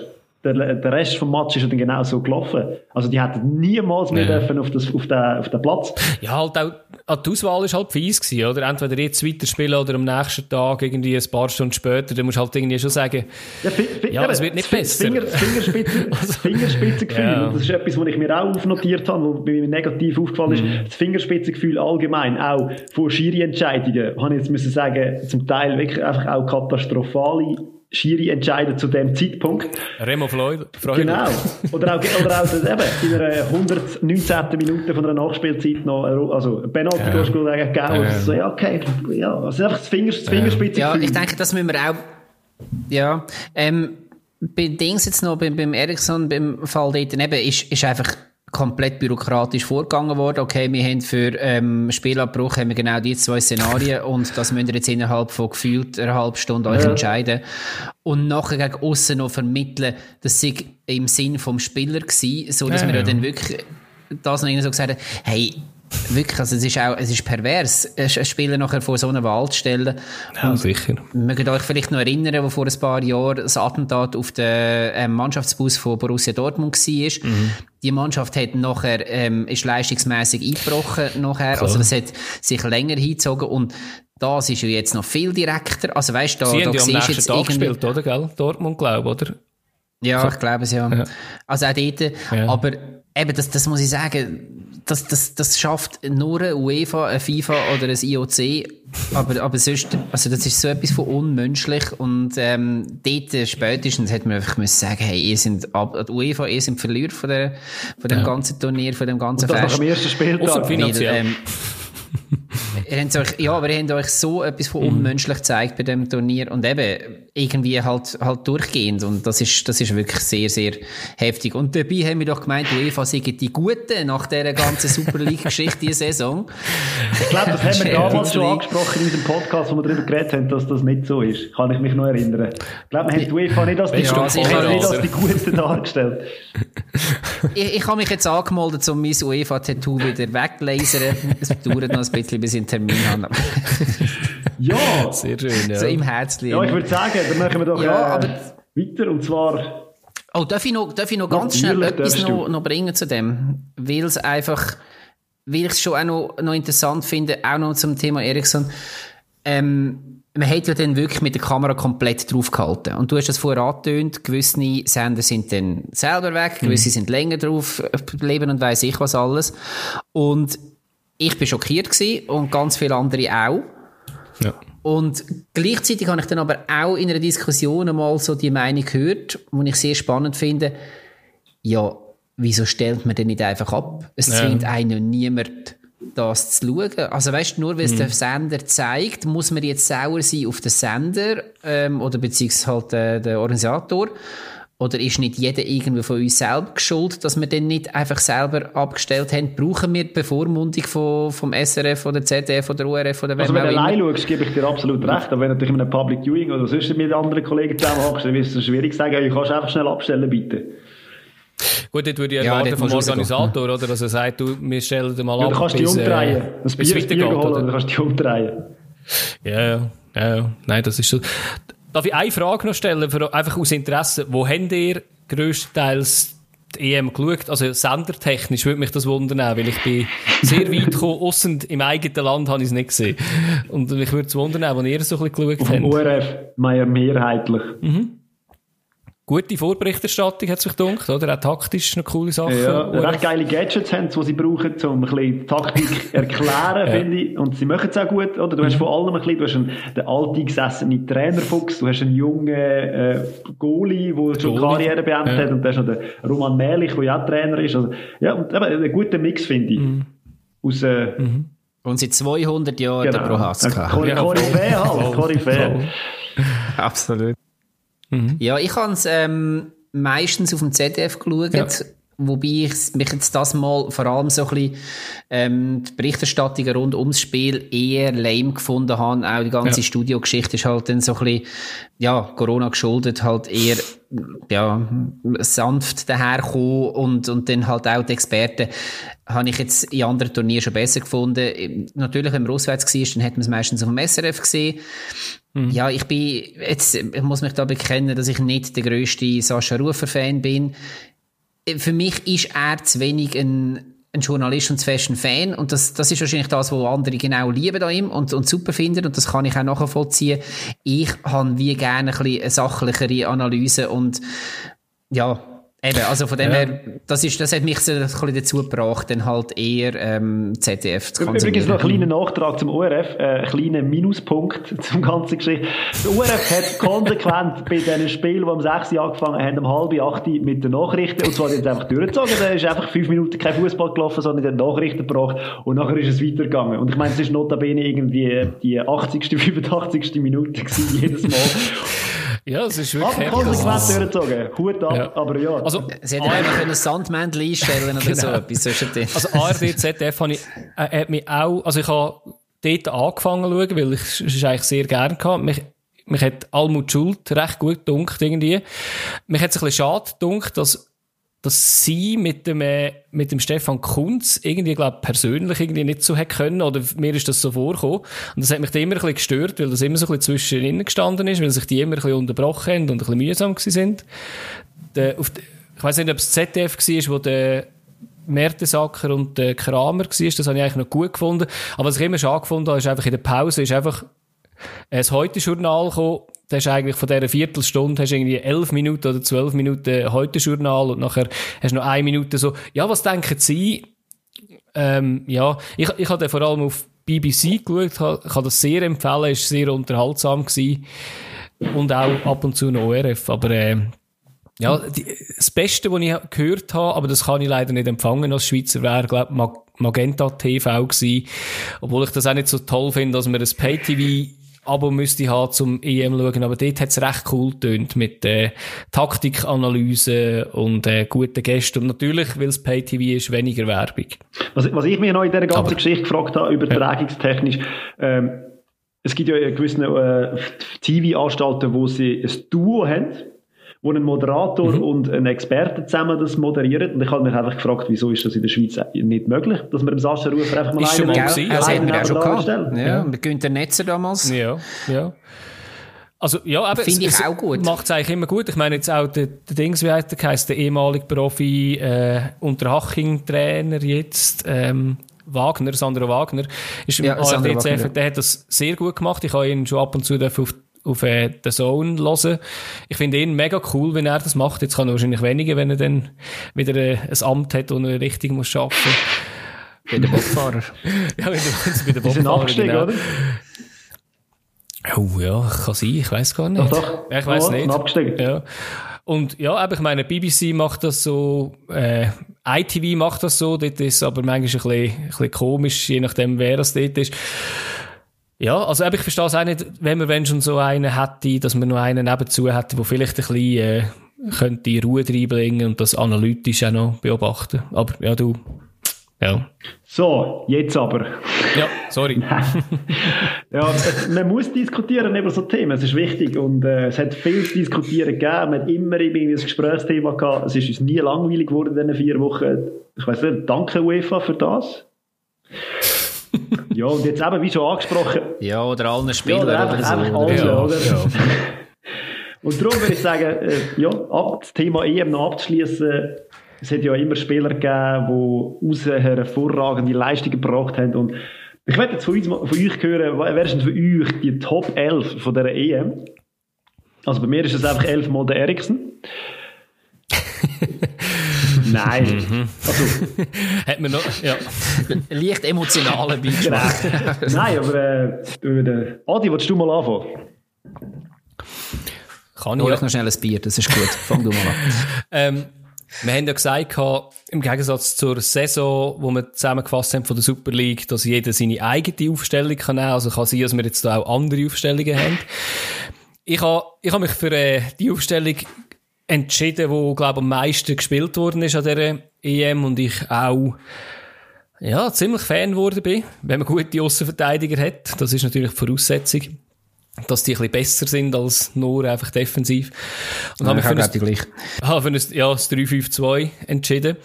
S1: der, der Rest vom Match ist dann genau so gelaufen. Also die hätten niemals mehr ja. dürfen auf, das, auf, den, auf den Platz.
S3: Ja, halt auch, die Auswahl ist halt fies gewesen, oder? Entweder jetzt weiterspielen oder am nächsten Tag irgendwie ein paar Stunden später, dann musst du halt irgendwie schon sagen, ja, ja es wird nicht besser.
S1: Finger, Fingerspitze, das Fingerspitzengefühl, ja. das ist etwas, was ich mir auch aufnotiert habe, was mir negativ aufgefallen ist, mhm. das Fingerspitzengefühl allgemein, auch vor Schiri-Entscheidungen, habe ich jetzt müssen sagen, zum Teil wirklich einfach auch katastrophale Schiri entscheidet zu dem Zeitpunkt.
S3: Remo Freude.
S1: Genau. Oder auch, oder auch eben, in einer 119. Minute von einer Nachspielzeit noch, also Penalty ja. gegeben. Ja. Also, so, ja, okay. Ja, also einfach das, Fingers, das Fingerspitze.
S2: Ja, ich denke, das müssen wir auch, ja, ähm, bei Dings jetzt noch, beim, beim Ericsson, beim Fall dort, eben, ist, ist einfach, komplett bürokratisch vorgegangen worden. Okay, wir haben für ähm, Spielabbruch haben wir genau die zwei Szenarien und das müsst ihr jetzt innerhalb von gefühlt einer halben Stunde euch entscheiden. Und nachher gegen aussen noch vermitteln, dass sie im Sinn vom Spieler war, so dass ja, wir ja. dann wirklich das noch so gesagt haben, hey, Wirklich, also es ist auch, es ist pervers, einen Spieler nachher vor so einer Wahl zu stellen.
S3: Ja, und sicher.
S2: Mögt euch vielleicht noch erinnern, wo vor ein paar Jahren das Attentat auf den ähm, Mannschaftsbus von Borussia Dortmund war. Mhm. Die Mannschaft hat nachher, ähm, ist leistungsmäßig eingebrochen nachher. Klar. Also das hat sich länger hingezogen und das ist ja jetzt noch viel direkter. Also weißt du, da,
S3: Sie da
S2: haben
S3: ja am nächsten Tag gespielt, oder, gell? Dortmund, glaube ich, oder?
S2: Ja, ich glaube es ja. ja. Also auch dort. Ja. Aber eben, das, das muss ich sagen, das, das, das schafft nur eine UEFA, eine FIFA oder ein IOC. Aber, aber sonst, also das ist so etwas von unmenschlich. Und, ähm, dort äh, spätestens hätte man einfach müssen sagen, hey, ihr sind, ab, die UEFA, ihr sind Verlierer von der, von dem ja. ganzen Turnier, von dem ganzen
S1: Und das Fest. Nach dem ersten Spieltag.
S3: finanziell. Ähm,
S2: ihr habt euch, ja, aber ihr habt euch so etwas von mhm. unmenschlich gezeigt bei dem Turnier und eben irgendwie halt, halt durchgehend und das ist, das ist wirklich sehr, sehr heftig. Und dabei haben wir doch gemeint, UEFA sind die Guten nach dieser ganzen Super League-Geschichte diese Saison.
S1: Ich glaube, das haben wir damals schon angesprochen in unserem Podcast, wo wir darüber geredet haben, dass das nicht so ist. Kann ich mich noch erinnern. Ich glaube, wir haben die UEFA nicht als die, ja, nicht als die Guten dargestellt.
S2: ich, ich habe mich jetzt angemeldet, um mein UEFA-Tattoo wieder weglasern. Es dauert noch ein bisschen, bis ich einen Termin habe.
S1: ja!
S3: Sehr schön, ja.
S2: So im Herzlichen.
S1: Ja, ich würde sagen, dann machen wir doch ja, äh, weiter, und zwar...
S2: Oh, darf ich noch, darf ich noch ganz schnell etwas noch, noch bringen zu dem? Weil es einfach, weil ich es schon auch noch, noch interessant finde, auch noch zum Thema Ericsson. Ähm, man hat ja dann wirklich mit der Kamera komplett draufgehalten. Und du hast das vorher angetönt, gewisse Sender sind dann selber weg, gewisse mhm. sind länger drauf geblieben und weiss ich was alles. Und ich bin schockiert gewesen und ganz viele andere auch. Ja. Und gleichzeitig habe ich dann aber auch in einer Diskussion einmal so die Meinung gehört, die ich sehr spannend finde. Ja, wieso stellt man denn nicht einfach ab? Es ja. zwingt einen niemand, das zu schauen. Also weißt du, nur weil es mhm. der Sender zeigt, muss man jetzt sauer sein auf den Sender ähm, oder beziehungsweise halt äh, den Organisator. Oder ist nicht jeder irgendwie von uns selber geschuld, dass wir den nicht einfach selber abgestellt haben? Brauchen wir die Bevormundung von, vom SRF oder ZDF oder ORF oder
S1: Also wenn du allein schaust, gebe ich dir absolut recht. Aber wenn du natürlich in einem Public Viewing oder sonst mit anderen Kollegen zusammenhängst, dann ist es schwierig zu sagen, hey, kannst du einfach schnell abstellen, bitte.
S3: Gut, dort würde ich erwarten ja, vom Organisator, oder? Dass er sagt, du, wir stellen dir mal ja,
S1: ab. Du kannst dich umdrehen. Äh, das Bier, Bier geholt, oder? Du kannst dich umdrehen.
S3: Ja, ja, ja. Nein, das ist so. Darf ich eine Frage noch stellen, für, einfach aus Interesse? Wo habt ihr größtenteils die EM geschaut. Also sendertechnisch würde mich das wundern, weil ich bin sehr weit gekommen, ausser im eigenen Land habe ich es nicht gesehen. Und mich würde es wundern, wenn ihr so ein bisschen geschaut
S1: habt. Auf dem ORF mehrheitlich. Mhm
S3: gute Vorberichterstattung, hat sich gedacht, oder? Auch taktisch noch coole Sachen.
S1: Ja, recht geile Gadgets haben sie, die sie brauchen, um ein bisschen Taktik erklären, ja. finde ich. Und sie machen es auch gut, oder? Du hast mhm. von allem ein bisschen, du hast einen, den alten gesessenen Trainerfuchs, du hast einen jungen, äh, Goalie, der schon Karriere beendet ja. hat, und du hast noch den Roman Mählich, der ja auch Trainer ist. Also, ja, und eben, ein guter Mix, finde ich. Mhm. Aus, äh, mhm.
S2: Und seit 200 Jahren genau. der Prohaska.
S1: Koryphäe halt, Koryphäe.
S2: Absolut. Mhm. Ja, ich habe es ähm, meistens auf dem ZDF geschaut. Ja. Wobei ich mich jetzt das mal vor allem so ein bisschen, ähm, die Berichterstattung rund ums Spiel eher lame gefunden habe. Auch die ganze ja. Studiogeschichte ist halt dann so ein bisschen, ja, Corona geschuldet, halt eher, ja, sanft daherkommen und, und dann halt auch die Experten habe ich jetzt in anderen Turnieren schon besser gefunden. Natürlich, wenn man auswärts war, dann hat man es meistens auf dem SRF gesehen. Mhm. Ja, ich bin, jetzt, ich muss mich da bekennen, dass ich nicht der grösste Sascha Rufer-Fan bin. Für mich ist er zu wenig ein, ein Journalist und zu fest ein Fan. Und das, das ist wahrscheinlich das, was andere genau lieben an ihm und, und super finden. Und das kann ich auch nachvollziehen. Ich habe wie gerne ein bisschen eine sachlichere Analyse und, ja, Eben, also von dem ja. her, das, ist, das hat mich so ein bisschen dazu gebracht, dann halt eher ähm, ZDF zu konsumieren.
S1: Übrigens noch ein kleiner Nachtrag zum ORF, äh, ein kleiner Minuspunkt zum ganzen Geschichte. Der ORF hat konsequent bei diesen Spielen, die um 6 Uhr angefangen haben, um halb 8 mit den Nachrichten, und zwar jetzt einfach durchgezogen, da ist einfach fünf Minuten kein Fußball gelaufen, sondern die Nachrichten gebracht und nachher ist es weitergegangen. Und ich meine, es ist notabene irgendwie die 80., 85. Minute gewesen, jedes Mal.
S3: Ja, es ist wirklich
S1: Aber konsequent durchgezogen. Hut ab, ja. aber ja.
S2: Also, Sie hätten einfach ein Sandmännchen einstellen oder genau. so etwas.
S3: Also ARD, ZDF habe ich, äh, hat mich auch, also ich habe dort angefangen zu schauen, weil ich es eigentlich sehr gerne hatte. Mich, mich hat Almut Schuld recht gut gedunkt irgendwie. Mich hat es ein bisschen schade gedunkt, dass dass sie mit dem, äh, mit dem Stefan Kunz irgendwie, glaube persönlich irgendwie nicht so hätte können, oder mir ist das so vorgekommen. Und das hat mich immer ein bisschen gestört, weil das immer so ein bisschen zwischen ihnen gestanden ist, weil sich die immer ein bisschen unterbrochen haben und ein bisschen mühsam gewesen sind. Der, auf ich weiß nicht, ob es ZDF war, wo der Mertesacker und der Kramer war, das habe ich eigentlich noch gut gefunden. Aber was ich immer schon gefunden habe, ist einfach in der Pause, ist einfach ein Heute-Journal gekommen, hast eigentlich von dieser Viertelstunde hast irgendwie elf Minuten oder zwölf Minuten heute Journal und nachher hast du noch eine Minute so, ja, was denken Sie? Ähm, ja, ich, ich habe vor allem auf BBC geschaut, kann das sehr empfehlen, ist sehr unterhaltsam gewesen. Und auch ab und zu noch ORF, aber, äh, ja, die, das Beste, was ich gehört habe, aber das kann ich leider nicht empfangen als Schweizer, wäre, glaube Magenta TV gewesen. Obwohl ich das auch nicht so toll finde, dass man ein Pay-TV Abo müsste ich haben zum EM schauen, aber dort hat es recht cool tönt mit äh, Taktikanalyse und äh, guten Gästen. Und natürlich, weil es Pay-TV ist, weniger Werbung.
S1: Was, was ich mich noch in dieser ganzen aber, Geschichte gefragt habe, übertragungstechnisch, ähm, es gibt ja gewisse äh, TV-Anstalten, wo sie ein Duo haben, wo ein Moderator mhm. und ein Experte zusammen das moderieren. Und ich habe mich einfach gefragt, wieso ist das in der Schweiz nicht möglich, dass man dem Sascha Rufer einfach mal
S2: ist einen, einen, einen, also einen, einen, auch schon Ja, ja. mit Günther Netzer damals.
S3: Ja, ja. Also, ja, aber
S2: Finde ich auch gut.
S3: Macht es eigentlich immer gut. Ich meine jetzt auch der, der Dings, wie heißt der, heisst, der ehemalige Profi, äh, Unterhaching-Trainer jetzt, ähm, Wagner, Sandro Wagner, ist im ja, ARD CF, der hat das sehr gut gemacht. Ich habe ihn schon ab und zu auf auf äh, den Zone hören. Ich finde ihn mega cool, wenn er das macht. Jetzt kann er wahrscheinlich weniger, wenn er dann wieder äh, ein Amt hat und er richtig muss arbeiten muss.
S2: Bei den Bobfahrer.
S3: ja, wenn du bei den Bobfahrer. Genau. oder? Oh ja, kann sein, ich weiß gar nicht.
S1: Doch, doch.
S3: Ja, ich weiß
S1: oh,
S3: nicht.
S1: Abgestiegen.
S3: Ja. Und ja, aber ich meine, BBC macht das so, äh, ITV macht das so, dort ist aber manchmal ein bisschen, ein bisschen komisch, je nachdem, wer das dort ist. Ja, also ich verstehe es auch nicht, wenn man wenn schon so einen hätte, dass man noch einen nebenzu hätte, der vielleicht ein bisschen äh, könnte Ruhe reinbringen und das analytisch auch noch beobachten. Aber ja, du, ja.
S1: So, jetzt aber.
S3: Ja, sorry.
S1: ja, man muss diskutieren über so Themen, es ist wichtig und äh, es hat viel zu diskutieren gegeben, man hat immer irgendwie ein Gesprächsthema gehabt, es ist uns nie langweilig geworden in diesen vier Wochen. Ich weiß nicht, danke UEFA für das. ja, und jetzt eben, wie schon angesprochen.
S2: Ja, oder allen Spielern
S1: ja, oder,
S2: oder
S1: so. Alle, ja, oder? Ja. Und darum würde ich sagen, äh, ja, ab, das Thema EM noch abzuschließen, es hat ja immer Spieler gegeben, die aus hervorragende Leistungen gebracht haben und ich werde jetzt von, uns, von euch hören, wer ist denn für euch die Top 11 von dieser EM? Also bei mir ist es einfach elfmal der Eriksen. Nein. Mhm. Also,
S3: Hat man noch, ja.
S2: Leicht emotionaler Beitrag.
S1: Nein, aber äh, Adi, willst du mal anfangen?
S2: Kann ich. Hol ich noch schnell ein Bier, das ist gut. Fang du mal an.
S3: ähm, wir haben ja gesagt, im Gegensatz zur Saison, wo wir zusammengefasst haben von der Super League, dass jeder seine eigene Aufstellung kann nehmen. Also kann sein, dass wir jetzt da auch andere Aufstellungen haben. Ich habe, ich habe mich für äh, die Aufstellung entschieden, wo, glaube am meisten gespielt worden ist an dieser EM und ich auch ja, ziemlich Fan geworden bin, wenn man gute Außenverteidiger hat. Das ist natürlich die Voraussetzung, dass die ein bisschen besser sind als nur einfach defensiv. Und ja, habe mich für, ein, habe für ein, ja, das 3-5-2 entschieden.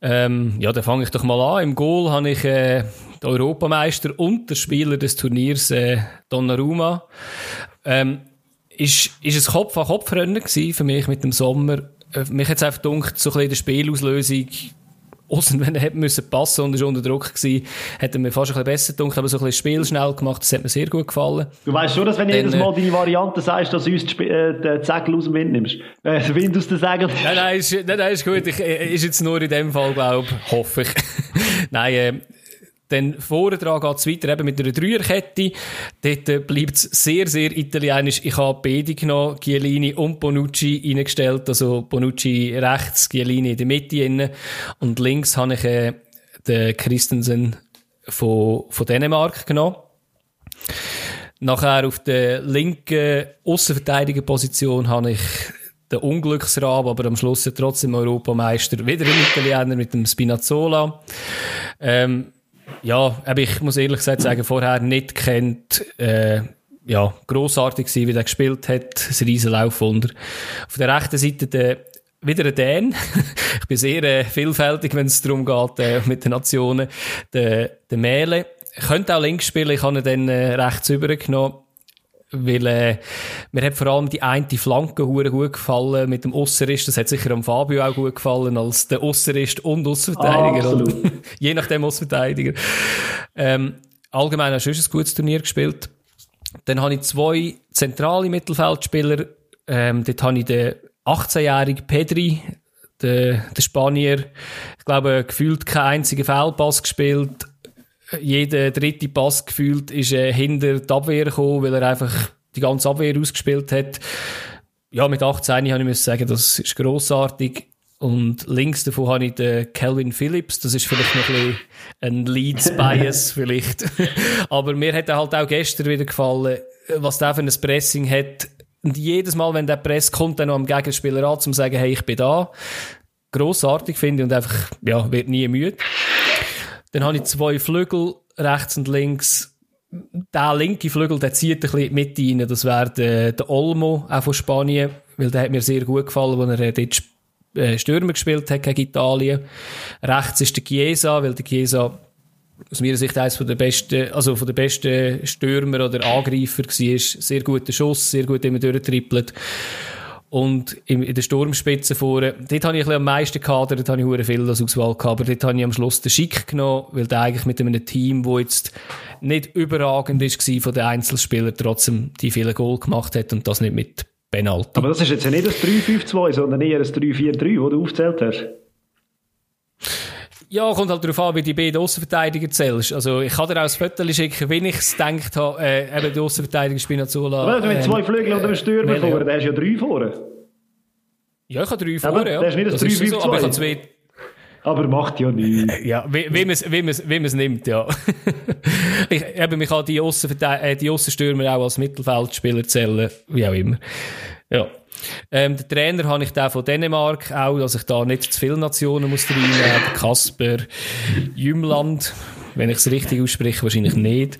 S3: Ähm, ja, dann fange ich doch mal an. Im Goal habe ich äh, den Europameister und den Spieler des Turniers äh, Donnarumma. Ähm, ist, ist ein Kopf an Kopf Rennen für mich mit dem Sommer. Äh, mich hat es einfach gedacht, so ein bisschen die Spielauslösung, außer wenn er hätte müssen passen und er unter Druck gewesen, hätte mir fast ein bisschen besser gedacht, aber so ein bisschen Spiel schnell gemacht, das hat mir sehr gut gefallen.
S1: Du weißt schon, dass wenn du jedes Mal deine Variante sagst, dass du uns äh, den Zegel aus dem Wind nimmst. Äh, den Wind aus dem Segel.
S3: Nein, nein, ist, nein, nein, ist gut. Ich, äh, ist jetzt nur in dem Fall, glaube ich, hoffe ich. nein, äh, dann vorne dran geht es weiter eben mit einer Dreierkette. Dort äh, bleibt es sehr, sehr italienisch. Ich habe beide genommen, Gielini und Bonucci reingestellt. Also Bonucci rechts, Gielini in der Mitte rein. Und links habe ich äh, den Christensen von, von Dänemark genommen. Nachher auf der linken Außenverteidigerposition habe ich den Unglücksrab, aber am Schluss trotzdem Europameister. Wieder ein Italiener mit dem Spinazzola. Ähm, ja, aber ich muss ehrlich gesagt sagen, vorher nicht kennt, äh, ja, grossartig gewesen, wie der gespielt hat, das Riesenlaufwunder. Auf der rechten Seite der, wieder ein Dän. ich bin sehr äh, vielfältig, wenn es darum geht, äh, mit den Nationen. Der, der Mähle. Könnte auch links spielen, ich habe ihn dann äh, rechts übergenommen. Weil, äh, mir hat vor allem die eine Flanke gut gefallen mit dem Osserist. Das hat sicher am Fabio auch gut gefallen als der Osserist und Außenverteidiger. Ah, Je nachdem Außenverteidiger. Ähm, allgemein hast du ein gutes Turnier gespielt. Dann habe ich zwei zentrale Mittelfeldspieler. Ähm, dort habe ich den 18-jährigen Pedri, den, den Spanier. Ich glaube, gefühlt keinen einzigen Fehlpass gespielt jeder dritte Pass gefühlt ist äh, hinter die Abwehr gekommen, weil er einfach die ganze Abwehr ausgespielt hat. Ja, mit 18 habe ich sagen, das ist grossartig. Und links davon habe ich den Calvin Phillips. Das ist vielleicht noch ein bisschen ein Leeds-Bias vielleicht. Aber mir hat er halt auch gestern wieder gefallen, was der für ein Pressing hat. Und jedes Mal, wenn der Press kommt, dann noch am Gegenspieler an, um zu sagen, hey, ich bin da. Grossartig finde ich und einfach, ja, wird nie müde. Dann habe ich zwei Flügel, rechts und links. Der linke Flügel, der zieht ein bisschen mit rein. Das wäre der, der Olmo, auch von Spanien. Weil der hat mir sehr gut gefallen, als er dort äh, Stürmer gespielt hat gegen Italien. Rechts ist der Chiesa, weil der Chiesa aus meiner Sicht eines von der besten, also von der besten Stürmer oder Angreifer war. Sehr guter Schuss, sehr gut immer durchtrippelt. Und in, der Sturmspitze vorne, dort habe ich am meisten Kader, dort habe ich sehr viel als Auswahl gehabt, aber dort habe ich am Schluss den Schick genommen, weil der eigentlich mit einem Team, wo jetzt nicht überragend ist von den Einzelspielern, trotzdem die vielen Goal gemacht hat und das nicht mit Penalty.
S1: Aber das ist jetzt ja nicht das 3-5-2, sondern eher das 3-4-3, das du aufgezählt hast.
S3: Ja, kommt halt darauf an, wie die beiden Außenverteidiger zählst. Also, ich kann dir auch ein Foto schicken, wenn ich es gedacht habe, äh, eben die Außenverteidiger Spinazzola.
S1: Aber mit ähm, zwei Flügeln und einem Stürmer vorne, der hast ja drei vorne.
S3: Ja, ich habe drei vorne, ja.
S1: Der ist nicht das 3 5 2 aber ich habe zwei...
S3: Aber
S1: macht ja nichts.
S3: Ja, wie, es wie man's, wie man's nimmt, ja. ich, eben, ich kann die, äh, die Außenstürmer auch als Mittelfeldspieler zählen, wie auch immer. Ja. Ähm, der Trainer habe ich da von Dänemark auch, dass ich da nicht zu viele Nationen muss reinnehmen. Kasper Jümland, wenn ich es richtig ausspreche, wahrscheinlich nicht.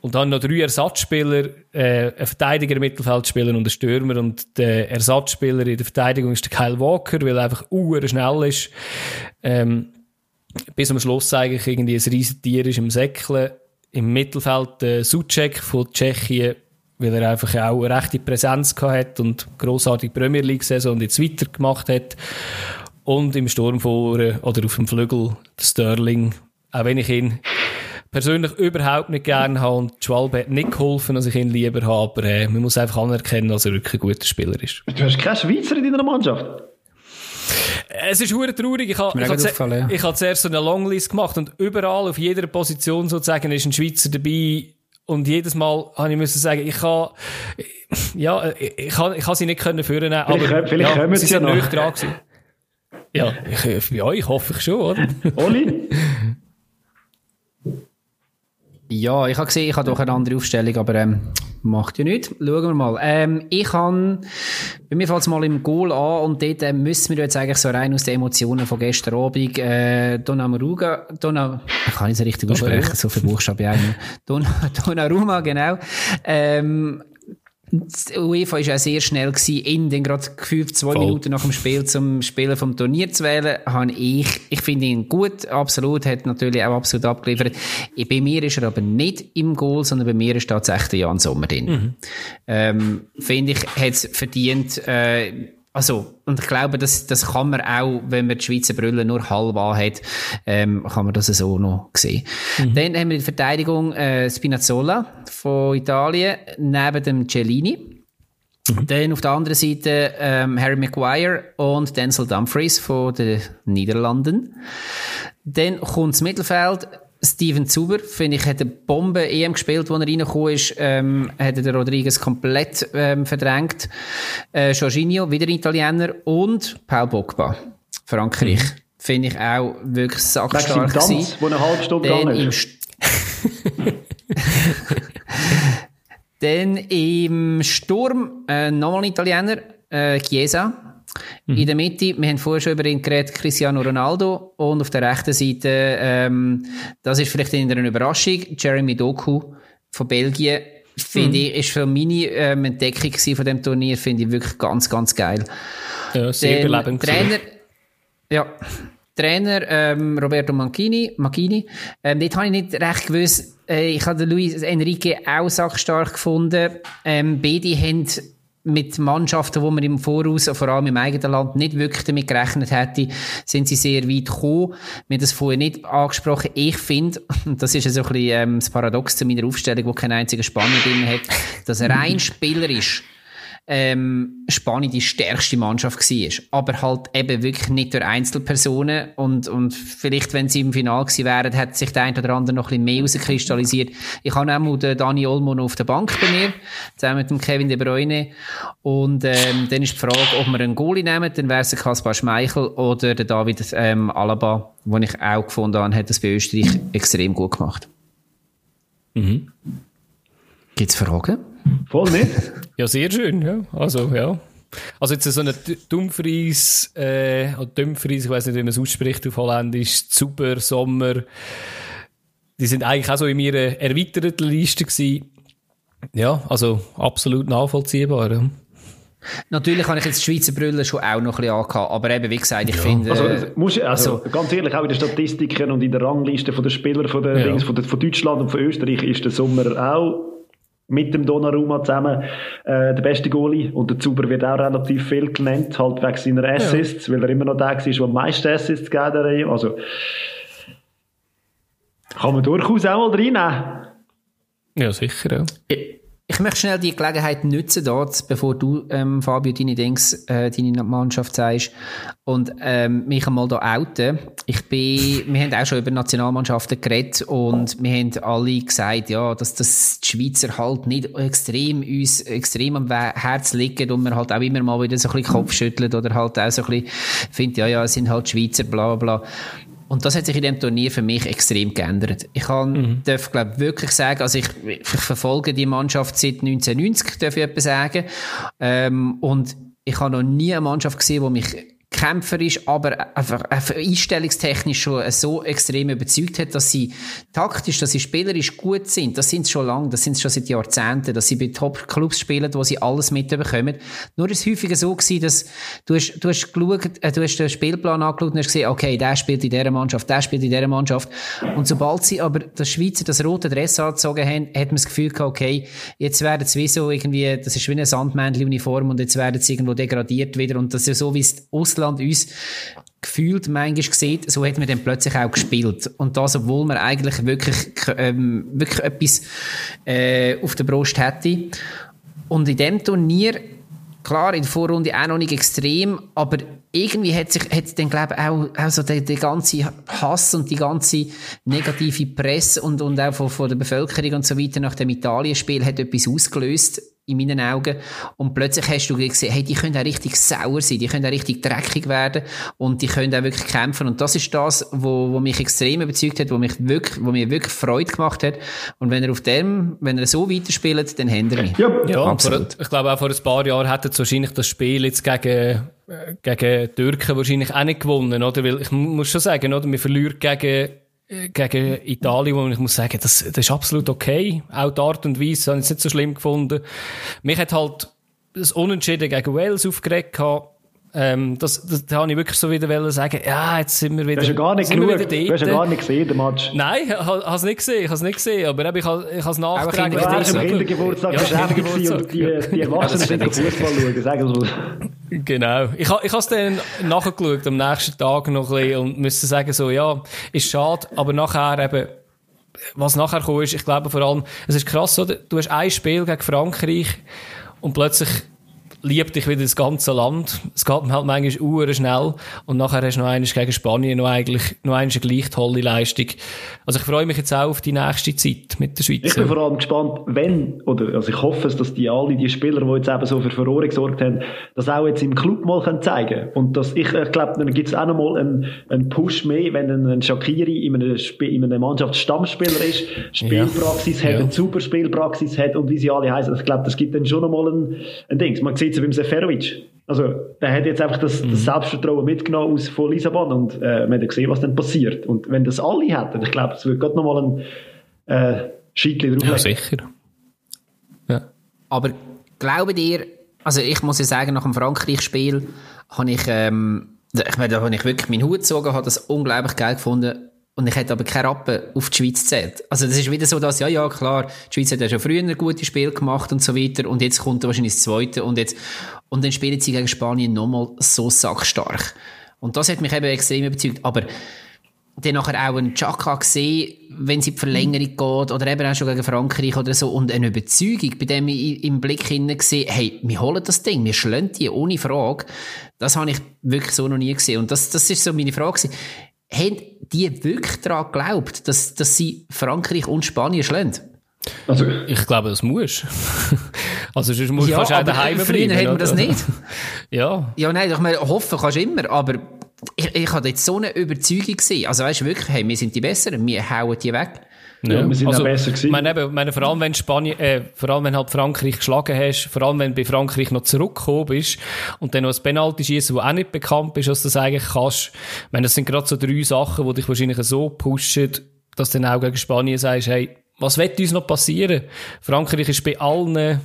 S3: Und dann noch drei Ersatzspieler, äh, ein Verteidiger, Mittelfeldspieler und ein Stürmer. Und der Ersatzspieler in der Verteidigung ist der Kyle Walker, weil er einfach uhr schnell ist. Ähm, bis am Schluss eigentlich irgendwie ein riesen Tier ist im Säckle. Im Mittelfeld der Sucek von Tschechien weil er einfach auch eine rechte Präsenz hat und grossartige Premier League-Saison und jetzt weitergemacht hat. und im Sturm vorne oder auf dem Flügel Sterling. Auch wenn ich ihn persönlich überhaupt nicht gerne habe und Schwalbe hat nicht geholfen, dass ich ihn lieber habe, aber äh, man muss einfach anerkennen, dass er wirklich ein guter Spieler ist.
S1: Du hast keinen Schweizer in deiner Mannschaft?
S3: Es ist hure traurig. Ich habe ich ich hab zuerst so eine Longlist gemacht und überall auf jeder Position sozusagen ist ein Schweizer dabei. Und jedes Mal habe ich müssen sagen, ich kann, ja, ich kann, ich kann sie nicht können führen, aber
S1: vielleicht, vielleicht
S3: ja,
S1: sie
S3: sind
S1: ja
S3: noch. dran gewesen. Ja, ich, ja, ich hoffe ich schon, oder?
S1: Oli?
S2: Ja, ich habe gesehen, ich habe doch eine andere Aufstellung, aber ähm, macht ja nichts. Schauen wir mal. Ähm, ich kann, bei mir fällt es mal im Goal an und dort äh, müssen wir jetzt eigentlich so rein aus den Emotionen von gestern Abend äh, Donnarumma, Donna, ich kann nicht so richtig aussprechen, so viele Buchstaben ein. Donnarumma, genau. Ähm, die UEFA war ja sehr schnell gewesen, in den gerade gefühlt zwei Voll. Minuten nach dem Spiel zum Spielen vom Turnier zu wählen. Habe ich, ich finde ihn gut, absolut, hat natürlich auch absolut abgeliefert. Bei mir ist er aber nicht im Goal, sondern bei mir ist tatsächlich Jan Sommer drin. Mhm. Ähm, finde ich, hat es verdient, äh, also, und ich glaube, das, das kann man auch, wenn man die Schweizer Brille nur halb hat, ähm, kann man das so noch sehen. Mhm. Dann haben wir die Verteidigung äh, Spinazzola von Italien neben dem Cellini. Mhm. Dann auf der anderen Seite ähm, Harry Maguire und Denzel Dumfries von den Niederlanden. Dann kommt das Mittelfeld Steven Zuber, finde ich, hat eine Bombe EM gespielt, als er reingekommen ist, ähm, hat der Rodriguez komplett ähm, verdrängt. Äh, Jorginho, wieder Italiener und Paul Bogba, Frankreich. Mhm. Finde ich auch wirklich sackstark
S1: gewesen. wo eine halbe Stunde
S2: Dann im Dann im Sturm äh, nochmal ein Italiener, äh, Chiesa. Mhm. In der Mitte, wir haben vorher schon über ihn geredet, Cristiano Ronaldo. Und auf der rechten Seite, ähm, das ist vielleicht eine Überraschung, Jeremy Doku von Belgien. Finde mhm. ich, ist für meine ähm, Entdeckung von dem Turnier, finde ich wirklich ganz, ganz geil.
S3: Ja, sehr belebend.
S2: Trainer, ja, Trainer ähm, Roberto Mancini, Mancini. Ähm, dort habe ich nicht recht gewusst, äh, ich habe Luis Enrique auch sachstark gefunden. Ähm, beide haben mit Mannschaften, wo man im Voraus, vor allem im eigenen Land, nicht wirklich damit gerechnet hätte, sind sie sehr weit gekommen. Wir haben das vorher nicht angesprochen. Ich finde, und das ist so ein bisschen ähm, das Paradox zu meiner Aufstellung, wo kein einziger Spannung drin hat, dass rein spielerisch ähm, Spanien die stärkste Mannschaft war. Aber halt eben wirklich nicht durch Einzelpersonen. Und, und vielleicht, wenn sie im Finale gewesen wären, hätte sich der ein oder andere noch ein bisschen mehr herauskristallisiert. Ich habe auch mal den Dani Olmo noch auf der Bank bei mir, zusammen mit dem Kevin De Bruyne. Und ähm, dann ist die Frage, ob wir einen Goalie nehmen, dann wäre es der Kaspar Schmeichel oder der David ähm, Alaba, den ich auch gefunden habe, hat das bei Österreich extrem gut gemacht.
S3: Mhm.
S2: Gibt es Fragen?
S1: Voll nicht?
S3: ja, sehr schön, ja. Also, ja. Also jetzt so ein Dumfries, äh, oder Dumfries, ich weiß nicht, wie man es ausspricht auf Holländisch, Super, Sommer, die sind eigentlich auch so in ihrer erweiterten Liste gewesen. Ja, also absolut nachvollziehbar, ja.
S2: Natürlich habe ich jetzt die Schweizer Brille schon auch noch ein bisschen angehabt, aber eben, wie gesagt, ich ja. finde...
S1: Also, musst, also, also, ganz ehrlich, auch in den Statistiken und in der Rangliste von den Spielern von, der, ja. von, von Deutschland und von Österreich ist der Sommer auch mit dem Donnarumma zusammen äh, der beste Goalie und der Zuber wird auch relativ viel genannt, halt wegen seiner Assists, ja. weil er immer noch der war, der am meisten Assists gegeben hat. Also kann man durchaus auch mal reinnehmen.
S3: Ja, sicher, ja.
S2: Ich möchte schnell die Gelegenheit nutzen dort, bevor du, ähm, Fabio, deine Dings, äh, deine Mannschaft sagst und ähm, mich einmal da outen. Ich bin, wir haben auch schon über Nationalmannschaften geredet und wir haben alle gesagt, ja, dass das die Schweizer halt nicht extrem uns extrem am Herz liegen und man halt auch immer mal wieder so ein bisschen Kopf schüttelt oder halt auch so ein bisschen findet, ja, ja, es sind halt Schweizer, bla bla bla. Und das hat sich in dem Turnier für mich extrem geändert. Ich kann, mhm. darf, glaube wirklich sagen, also ich, ich verfolge die Mannschaft seit 1990, darf ich etwas sagen. Ähm, und ich habe noch nie eine Mannschaft gesehen, die mich kämpferisch, aber einfach, einstellungstechnisch schon so extrem überzeugt hat, dass sie taktisch, dass sie spielerisch gut sind. Das sind sie schon lange, das sind sie schon seit Jahrzehnten, dass sie bei Top-Clubs spielen, wo sie alles mitbekommen. Nur ist es häufiger so gewesen, dass du hast, du hast geschaut, äh, du hast den Spielplan angeschaut und hast gesehen, okay, der spielt in dieser Mannschaft, der spielt in dieser Mannschaft. Und sobald sie aber das Schweizer, das rote Dress angezogen haben, hat man das Gefühl gehabt, okay, jetzt werden sie wie so irgendwie, das ist wie eine Sandmännchen-Uniform und jetzt werden sie irgendwo degradiert wieder und das ist so, wie es Ausland uns gefühlt manchmal sieht, so hat man dann plötzlich auch gespielt. Und das, obwohl man eigentlich wirklich, ähm, wirklich etwas äh, auf der Brust hätte. Und in dem Turnier, klar, in der Vorrunde auch noch nicht extrem, aber irgendwie hat sich, hat dann, glaube ich, auch, auch so der, der ganze Hass und die ganze negative Presse und, und auch von, von der Bevölkerung und so weiter nach dem Italienspiel hat etwas ausgelöst in meinen Augen. Und plötzlich hast du gesehen, hey, die können auch richtig sauer sein, die können auch richtig dreckig werden und die können auch wirklich kämpfen. Und das ist das, wo, wo mich extrem überzeugt hat, wo mich wirklich, wo mir wirklich Freude gemacht hat. Und wenn er auf dem, wenn er so weiterspielt, dann hände er mich.
S3: Ja, ja absolut. Vor, ich glaube auch vor ein paar Jahren hätte er wahrscheinlich das Spiel jetzt gegen, äh, gegen Türken wahrscheinlich auch nicht gewonnen, oder? Weil ich muss schon sagen, oder? Wir verlieren gegen gegen Italien, wo ich muss sagen, das, das ist absolut okay. Auch die Art und Weise habe ich nicht so schlimm gefunden. Mich hat halt das Unentschieden gegen Wales aufgeregt gehabt. Ähm, das, das, da habe ich wirklich so wieder sagen, ja, jetzt sind wir wieder.
S1: Du hast ja gar nicht genug, du hast ja gar nicht gesehen, den Match.
S3: Nein, ich habe es nicht gesehen, ich habe es nicht gesehen, aber ich habe ich es nachgetragen.
S1: Du warst am Kindergeburtstag ja, beschäftigt und die, die Erwachsenen sind Fußball schauen, sagen wir
S3: Genau. Ich, ich habe es dann nachgeschaut, am nächsten Tag noch ein bisschen und müsste sagen so, ja, ist schade, aber nachher eben, was nachher kommt, ist, ich glaube vor allem, es ist krass, oder? Du hast ein Spiel gegen Frankreich und plötzlich liebt dich wieder das ganze Land. Es geht halt manchmal uhr schnell. Und nachher hast du noch eines gegen Spanien noch eigentlich, noch eine gleich tolle Leistung. Also ich freue mich jetzt auch auf die nächste Zeit mit der Schweiz.
S1: Ich bin vor allem gespannt, wenn, oder, also ich hoffe es, dass die alle, die Spieler, die jetzt eben so für Furore gesorgt haben, das auch jetzt im Club mal können zeigen Und dass ich, ich glaube, dann gibt es auch noch mal einen, einen Push mehr, wenn ein Shakiri in einem, in einem Mannschaftsstammspieler ist, Spielpraxis ja. hat, ja. eine super Spielpraxis hat und wie sie alle heißen. Ich glaube, das gibt dann schon noch mal ein, ein Ding. Man sieht es beim Seferovic. Also, der hat jetzt einfach das, das mhm. Selbstvertrauen mitgenommen aus, von Lissabon und äh, man hat gesehen, was dann passiert. Und wenn das alle hätten, ich glaube, es würde gerade nochmal ein äh, Scheitchen drauflegen.
S3: Ja, sicher.
S2: Ja. Aber glaubt ihr, also ich muss ja sagen, nach dem Frankreich-Spiel habe ich, ähm, ich meine, da habe ich wirklich meinen Hut gezogen, habe das unglaublich geil gefunden, und ich hätte aber keine Rappen auf die Schweiz gezählt. Also das ist wieder so, dass, ja, ja, klar, die Schweiz hat ja schon früher ein gutes Spiel gemacht und so weiter und jetzt kommt wahrscheinlich das zweite und jetzt, und dann spielen sie gegen Spanien nochmal so sackstark. Und das hat mich eben extrem überzeugt. Aber dann nachher auch einen Chaka gesehen, wenn sie die Verlängerung geht, oder eben auch schon gegen Frankreich oder so, und eine Überzeugung bei dem ich im Blick hinein gesehen, hey, wir holen das Ding, wir schlagen die, ohne Frage. Das habe ich wirklich so noch nie gesehen. Und das, das ist so meine Frage gewesen haben die wirklich daran geglaubt, dass, dass sie Frankreich und Spanien schlagen?
S3: Also, ich glaube, das muss. also, sonst musst ja, du auch daheim
S2: früher
S3: bleiben.
S2: Früher wir das nicht.
S3: ja.
S2: Ja, nein, ich meine, hoffen kannst du immer, aber ich, ich hatte jetzt so eine Überzeugung gesehen. Also, weißt du wirklich, hey, wir sind die Besseren, wir hauen die weg.
S1: Ja, ja wir sind also, besser gewesen.
S3: Meine, eben, meine, vor allem wenn Spanien, äh, vor allem wenn halt Frankreich geschlagen hast, vor allem wenn du bei Frankreich noch zurückgekommen bist und dann noch ein Penalty schießen, wo auch nicht bekannt bist, dass du das eigentlich kannst. Ich meine, das sind gerade so drei Sachen, die dich wahrscheinlich so pushen, dass du dann auch gegen Spanien sagst, hey, was wird uns noch passieren? Frankreich ist bei allen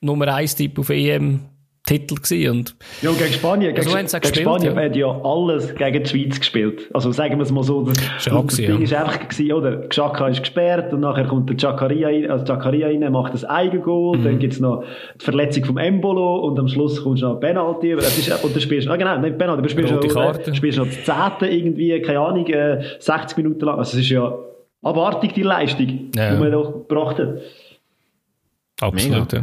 S3: Nummer 1 Tipp auf EM Titel gewesen. Und
S1: ja, gegen Spanien, gegen, also, gegen Spanien ja. hat ja alles gegen die Schweiz gespielt. Also sagen wir es mal so, das, das, das Ding ja. ist einfach gewesen, oder? Xhaka ist gesperrt und nachher kommt der Jackaria rein, also Jackaria rein, macht das Eigengoal, mhm. dann gibt's noch die Verletzung vom Embolo und am Schluss kommst du noch Penalty, das ist, und dann spielst du, ah genau, nicht Penalty, aber spielst du noch, spielst noch das Zehnte irgendwie, keine Ahnung, äh, 60 Minuten lang, also es ist ja abartig die Leistung, ja. die man doch gebracht hat.
S3: Absolut, ja.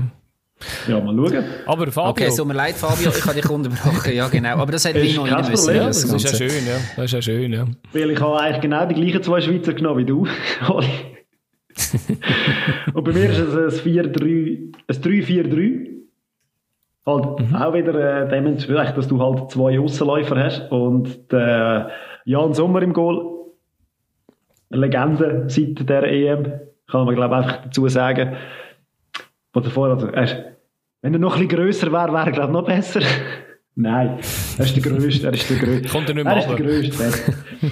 S1: Ja, mal schauen.
S3: Aber Fabio...
S2: Okay, so mir leid, Fabio, ich habe dich unterbrochen. Ja, genau. Aber das hätte ich noch
S3: nicht müssen. Ja, das, das ist ja schön, ja. Das ist ja schön, ja.
S1: Weil ich habe eigentlich genau die gleichen zwei Schweizer genommen wie du, Und bei mir ist es ein 3-4-3. Halt mhm. auch wieder äh, dementsprechend, dass du halt zwei Aussenläufer hast. Und der Jan Sommer im Goal, Legende seit der EM, kann man glaube ich einfach dazu sagen. Oder vorher, also, er, wenn er noch ein bisschen grösser wäre, wäre er, glaube ich, noch besser. Nein, er ist der Größte. Er ist der Größte.
S3: Kommt er nicht
S1: mehr Er ist der Größte.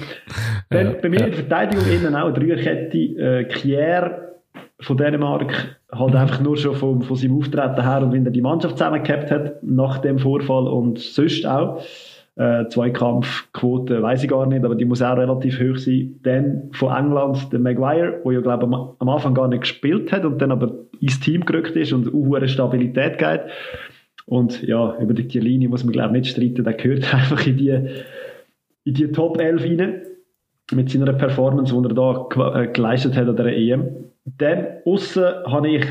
S1: Dann, ja, bei mir ja. in der Verteidigung innen auch eine Dreierkette. Äh, Kier von Dänemark halt einfach nur schon von, von seinem Auftreten her und wenn er die Mannschaft zusammengehabt hat nach dem Vorfall und sonst auch. Äh, Zweikampfquote weiß ich gar nicht, aber die muss auch relativ hoch sein. Dann von England der Maguire, der ja glaube ich am Anfang gar nicht gespielt hat und dann aber ins Team gerückt ist und eine Stabilität geht. Und ja, über die Linie muss man glaube ich nicht streiten, der gehört einfach in die in die Top 11 rein, mit seiner Performance, die er da äh, geleistet hat an der EM. Dann aussen habe ich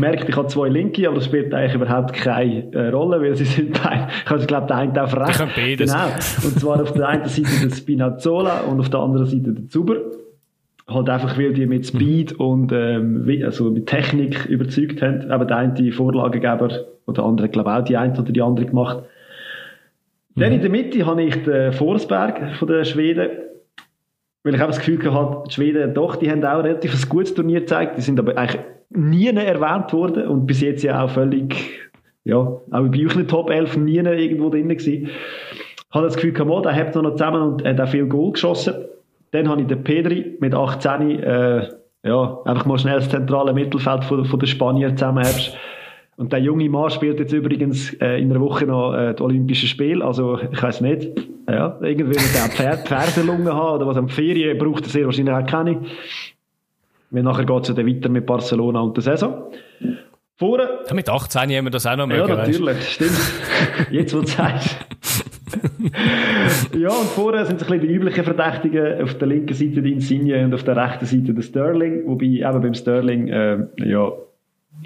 S1: gemerkt, ich habe zwei Linke, aber das spielt eigentlich überhaupt keine äh, Rolle, weil sie sind beide, ich habe glaube, der eine auf rechts. Genau. Und zwar auf der einen Seite der Spinazzola und auf der anderen Seite der Zuber. Halt einfach, weil die mit Speed und ähm, also mit Technik überzeugt haben. Aber der eine die Vorlagegeber oder der andere, glaube auch die eine oder die andere gemacht. Mhm. Dann in der Mitte habe ich den Forsberg von den Schweden weil ich auch das Gefühl hatte, die Schweden doch, die haben auch relativ ein gutes Turnier gezeigt, die sind aber eigentlich nie erwähnt worden und bis jetzt ja auch völlig, ja, auch bei euch in den Top 11 nie irgendwo drin gewesen. Ich habe das Gefühl, gehabt, der hat noch zusammen und hat auch viel Goal geschossen. Dann habe ich den Pedri mit 18, äh, ja, einfach mal schnell das zentrale Mittelfeld von, von den Spaniern zusammenhabst. Und der junge Mann spielt jetzt übrigens äh, in einer Woche noch äh, das Olympische Spiel. Also, ich weiß nicht. Ja, irgendwie wird er Pferd, Pferdelungen haben oder was am Ferien braucht er sehr wahrscheinlich auch keine. Weil nachher geht es dann weiter mit Barcelona und der Saison.
S3: Vorne, ja, mit 18 haben wir das auch noch
S1: mögen, Ja, natürlich, weißt? stimmt. Jetzt, wo du sagst. ja, und vorne sind es ein bisschen die üblichen Verdächtigen. Auf der linken Seite die Insigne und auf der rechten Seite der Sterling. Wobei eben beim Sterling, äh, ja,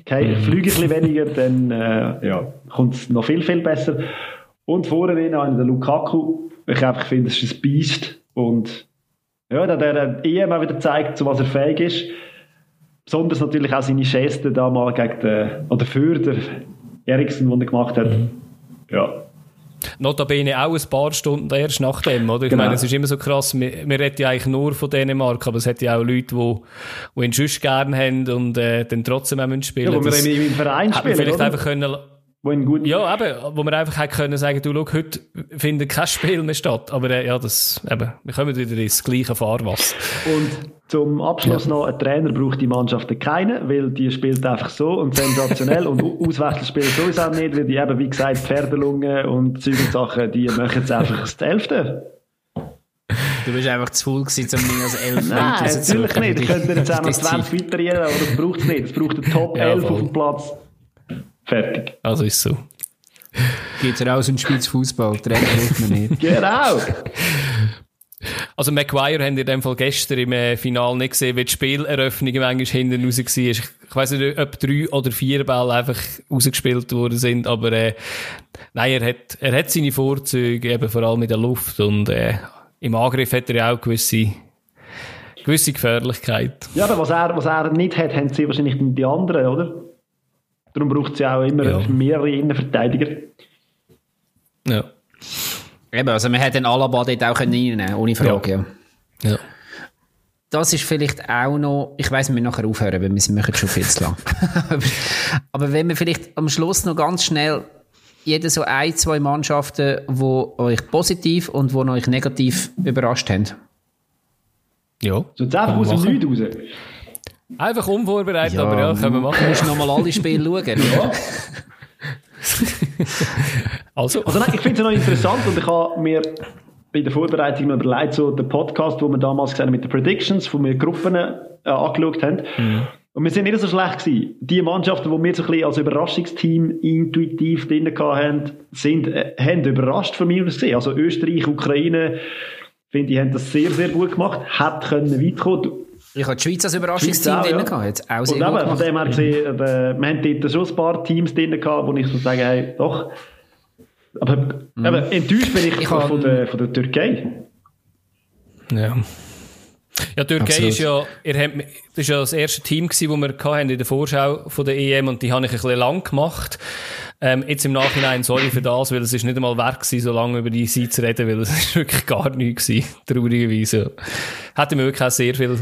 S1: okay, mhm. fliege ein bisschen weniger, dann äh, ja, kommt es noch viel, viel besser. Und vorne drin habe ich den Lukaku. Ich einfach finde, es ist ein Biest. Und ja, der, der EM auch wieder zeigt, zu was er fähig ist. Besonders natürlich auch seine Geste damals gegen den, oder für den Eriksen, den er gemacht hat. Mhm. Ja.
S3: Notabene auch ein paar Stunden erst nach dem, oder? Ich genau. meine, es ist immer so krass, wir, wir reden ja eigentlich nur von Dänemark, aber es hat ja auch Leute, die, die ihn sonst gerne haben und äh, dann trotzdem auch spielen. Ja,
S1: wo wir im, im Verein spielen,
S3: vielleicht oder? einfach können wo ihn gut ja, eben, wo man einfach hätte können sagen, du, schau, heute findet kein Spiel mehr statt. Aber äh, ja, das, eben, wir kommen wieder ins gleiche Fahrwasser.
S1: Und zum Abschluss ja. noch, ein Trainer braucht die Mannschaft keinen, weil die spielt einfach so und sensationell und Auswechsel spielt sowieso nicht, weil die eben, wie gesagt, Pferdelungen und Zeug und Sachen, die machen jetzt einfach das Elfte.
S2: Du bist einfach zu faul gewesen, um mich als Elf
S1: Nein, natürlich nicht. Ich könnte jetzt auch noch 20 weiterreden, aber das braucht es nicht. Es braucht einen Top 11 ja, auf dem Platz. Fertig.
S3: Also ist so.
S2: Geht raus und spielt Fußball. Trainer hilft mir nicht.
S1: genau.
S3: Also McGuire haben in dem Fall gestern im äh, Finale nicht gesehen, wie die Spieleröffnung manchmal hinten raus war. Ich, ich weiss nicht, ob drei oder vier Bälle einfach rausgespielt worden sind, aber äh, nein, er hat, er hat seine Vorzüge, eben vor allem in der Luft und äh, im Angriff hat er ja auch gewisse gewisse Gefährlichkeit.
S1: Ja, aber was er, was er nicht hat, haben sie wahrscheinlich die anderen, oder? Darum braucht es ja auch immer ja. mehrere Innenverteidiger.
S3: Ja.
S2: Eben, also man hätte den Alaba dort auch reinnehmen ohne Frage.
S3: Ja. ja.
S2: Das ist vielleicht auch noch, ich weiss, wir müssen nachher aufhören, weil wir machen schon viel zu lang. Aber wenn wir vielleicht am Schluss noch ganz schnell jede so ein, zwei Mannschaften, die euch positiv und die euch negativ überrascht haben.
S3: Ja.
S1: So einfach aus dem Nichts raus.
S3: Einfach unvorbereitet, ja, aber ja, können wir machen.
S2: Du musst nochmal alle Spiele schauen. Ja.
S1: also. also nein, ich finde es noch interessant und ich habe mir bei der Vorbereitung noch überlegt, so den Podcast, wo wir damals gesehen haben mit den Predictions, wo wir Gruppen äh, angeschaut haben. Mhm. Und wir sind nicht so schlecht gewesen. Die Mannschaften, die wir so ein bisschen als Überraschungsteam intuitiv drin hatten, sind, äh, haben überrascht von mir aus gesehen. Also Österreich, Ukraine, finde ich, haben das sehr, sehr gut gemacht. Hat können weit kommen.
S2: Ich habe die Schweiz als Überraschungsteam drin ja. gehabt. Jetzt auch sehr
S1: Und eben, von dem her gesehen, äh, wir haben dort schon ein paar Teams drin gehabt, wo ich so sage, hey, doch. Aber mhm. eben, enttäuscht bin ich, ich von, der, von der Türkei.
S3: Ja. Ja, die Türkei ist ja, ihr habt, das ist ja das erste Team gewesen, das wir hatten in der Vorschau von der EM und die habe ich ein bisschen lang gemacht. Ähm, jetzt im Nachhinein, sorry für das, weil es ist nicht einmal wert gewesen, so lange über die Zeit zu reden, weil es ist wirklich gar nichts gewesen, traurigerweise. Hätte mir wirklich auch sehr viel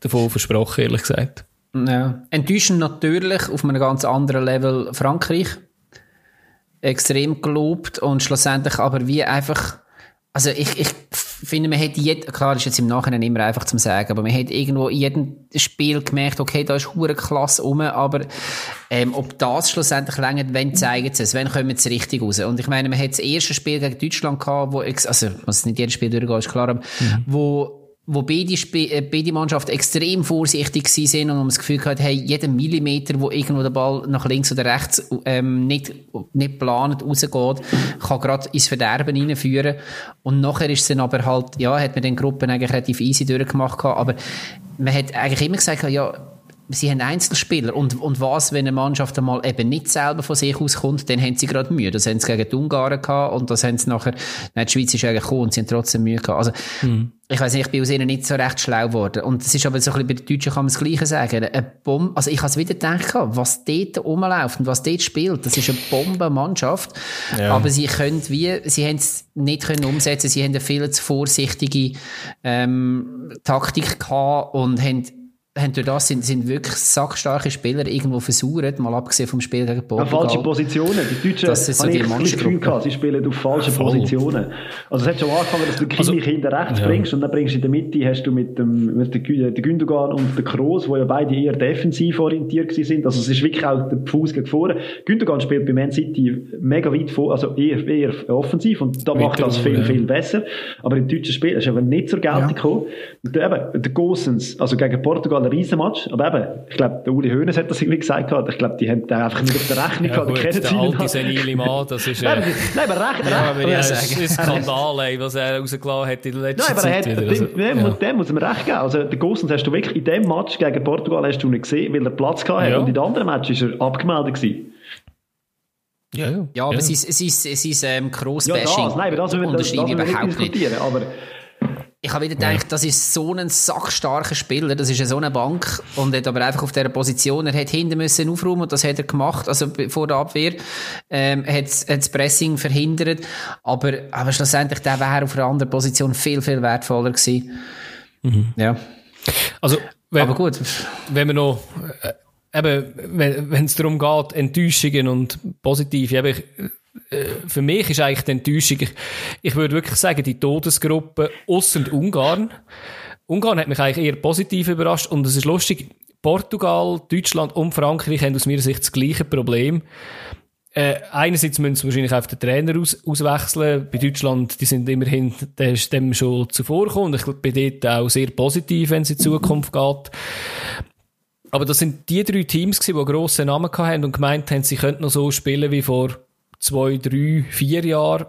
S3: davon versprochen, ehrlich gesagt.
S2: Ja. Enttäuschend natürlich auf einem ganz anderen Level Frankreich. Extrem gelobt und schlussendlich aber wie einfach, also ich, ich finde, man hätte jed, klar ist jetzt im Nachhinein immer einfach zum sagen, aber man hat irgendwo in jedem Spiel gemerkt, okay, da ist hure klasse rum, aber ähm, ob das schlussendlich länger, wenn zeigen sie es, wenn kommen sie richtig raus. Und ich meine, man hat das erste Spiel gegen Deutschland gehabt, wo, also, muss nicht jedes Spiel durchgehen, ist klar, aber, mhm. wo wo beide, äh, beide Mannschaften extrem vorsichtig sind und man das Gefühl hat, hey, jeden Millimeter, wo irgendwo der Ball nach links oder rechts ähm, nicht, nicht geplant rausgeht, kann gerade ins Verderben reinführen. Und nachher ist es dann aber halt, ja, hat man den Gruppen eigentlich relativ easy durchgemacht gehabt, aber man hat eigentlich immer gesagt, ja, sie haben Einzelspieler. Und, und was, wenn eine Mannschaft einmal eben nicht selber von sich auskommt, dann haben sie gerade Mühe. Das haben sie gegen die Ungarn gehabt und das haben sie nachher, nein, die Schweiz ist eigentlich gekommen und sie haben trotzdem Mühe gehabt. Also, mhm. ich weiß nicht, ich bin aus ihnen nicht so recht schlau geworden. Und das ist aber so ein bisschen bei den Deutschen kann man das Gleiche sagen. Eine Bombe, also ich habe es wieder gedacht, was dort rumläuft und was dort spielt, das ist eine Bombenmannschaft. Ja. Aber sie können wie, sie haben es nicht können umsetzen, sie haben eine viel zu vorsichtige, ähm, Taktik gehabt und haben haben durch das sind, sind wirklich sackstarke Spieler irgendwo versucht, mal abgesehen vom Spiel gegen
S1: Portugal. Ja, falsche Positionen. Die Deutschen das ist so die das Gefühl gehabt, sie spielen auf falschen Voll. Positionen. Also es hat schon angefangen, dass du Kimmich also, hinter rechts ja. bringst und dann bringst du in der Mitte hast du mit dem mit der, der Gündogan und der Kroos, wo ja beide eher defensiv orientiert sind. Also es ist wirklich auch der Fuß gegen vorne. Gündogan spielt bei Man City mega weit vor, also eher, eher offensiv und da macht das viel, ja. viel besser. Aber im deutschen Spiel ist aber nicht zur Geltung ja. gekommen. Und eben, der Gosens, also gegen Portugal ein Riesenmatch. Aber eben, ich glaube, der Uli Hoeneß hat das irgendwie gesagt gehabt. Ich glaube, die haben da einfach nicht auf der Rechnung
S3: gehabt. Ja, gut, der alte senile Mann, das ist... Äh,
S1: nein, aber recht,
S3: ja, aber ja, das ist ein Skandal, was er rausgelassen hat in der letzten nein, aber Zeit. Hat,
S1: also, dem, ja. dem muss man recht geben. Also, der Gosens hast du wirklich in dem Match gegen Portugal hast du nicht gesehen, weil er Platz gehabt hat. Ja. Und in den anderen Matches war er abgemeldet gewesen.
S2: Ja, ja. ja aber ja. sein, sein, sein ähm, Cross-Bashing
S1: ja, das, nein, das, das, das, das, das überhaupt nicht. Aber
S2: ich habe wieder gedacht, ja. das ist so ein sackstarker Spieler, das ist ja so eine Bank und hat aber einfach auf dieser Position, er hat hinten müssen aufräumen und das hat er gemacht, also vor der Abwehr, ähm, hat das Pressing verhindert, aber, aber schlussendlich, der wäre auf einer anderen Position viel, viel wertvoller gewesen. Mhm. Ja.
S3: Also, wenn, aber gut. Wenn wir noch, äh, eben, wenn es darum geht, Enttäuschungen und Positive, eben, ich, äh, für mich ist eigentlich die Enttäuschung, ich, ich würde wirklich sagen, die Todesgruppe ausser Ungarn. Ungarn hat mich eigentlich eher positiv überrascht und es ist lustig, Portugal, Deutschland und Frankreich haben aus meiner Sicht das gleiche Problem. Äh, einerseits müssen sie wahrscheinlich auf den Trainer aus, auswechseln. Bei Deutschland, die sind immerhin dem schon zuvorgekommen ich bin dort auch sehr positiv, wenn es in Zukunft geht. Aber das sind die drei Teams, die grosse Namen hatten und gemeint haben, sie könnten noch so spielen wie vor zwei, drei, vier Jahren.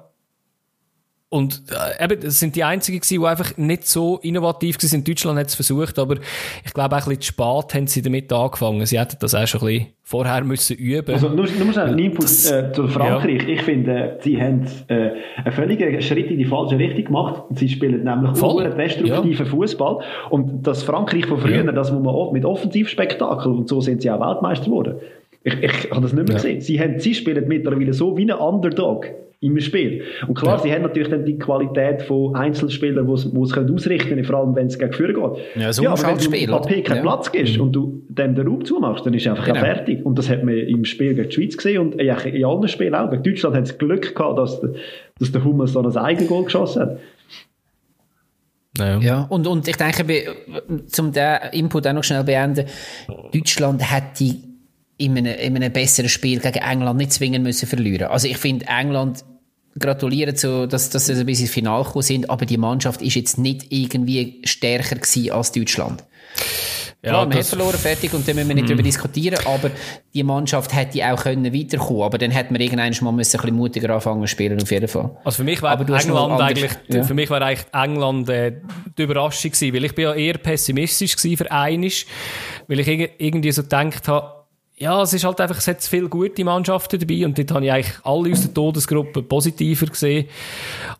S3: Und äh, eben, das sind die einzigen gewesen, die einfach nicht so innovativ waren. In Deutschland hat es versucht, aber ich glaube auch ein bisschen zu spät haben sie damit angefangen. Sie hätten das auch schon ein bisschen vorher müssen üben.
S1: Also nur, nur schnell ein Input äh, zu Frankreich. Ja. Ich finde, sie haben äh, einen völligen Schritt in die falsche Richtung gemacht. Sie spielen nämlich Voll. einen destruktiven ja. Fußball. Und das Frankreich von früher, ja. das muss man auch mit Offensivspektakel und so sind sie auch Weltmeister geworden. Ich, ich habe das nicht mehr ja. gesehen. Sie, haben, sie spielen mittlerweile so wie ein Underdog im Spiel. Und klar, ja. sie haben natürlich dann die Qualität von Einzelspielern, die es ausrichten können, vor allem wenn es gegen Führer geht.
S2: Ja, so ja aber wenn du
S1: Spiel, Papier keinen ja. Platz gibst mhm. und du dem den Raum zumachst, dann ist es einfach genau. fertig. Und das hat man im Spiel gegen die Schweiz gesehen und in allen Spielen auch. Bei Deutschland hat es Glück gehabt, dass, dass der Hummels so ein Eigengoal geschossen hat.
S2: Ja. ja, und, und ich denke, zum den Input auch noch schnell beenden, Deutschland hat die in einem, in einem besseren Spiel gegen England nicht zwingen müssen verlieren. Also ich finde, England gratulieren zu, dass, dass sie ein bisschen ins Finale gekommen sind, aber die Mannschaft ist jetzt nicht irgendwie stärker gewesen als Deutschland. Ja, Klar, man hat verloren, fertig, und dann müssen wir nicht mm. darüber diskutieren, aber die Mannschaft hätte auch können weiterkommen aber dann hätte man irgendwann mal müssen ein bisschen mutiger anfangen zu spielen, auf jeden Fall.
S3: Also für mich wäre England eigentlich, ja. für mich wäre eigentlich England äh, die Überraschung gewesen, weil ich bin ja eher pessimistisch gewesen für einisch, weil ich irgendwie so gedacht habe, ja, es ist halt einfach, es hat viele gute Mannschaften dabei und dort habe ich eigentlich alle aus der Todesgruppe positiver gesehen.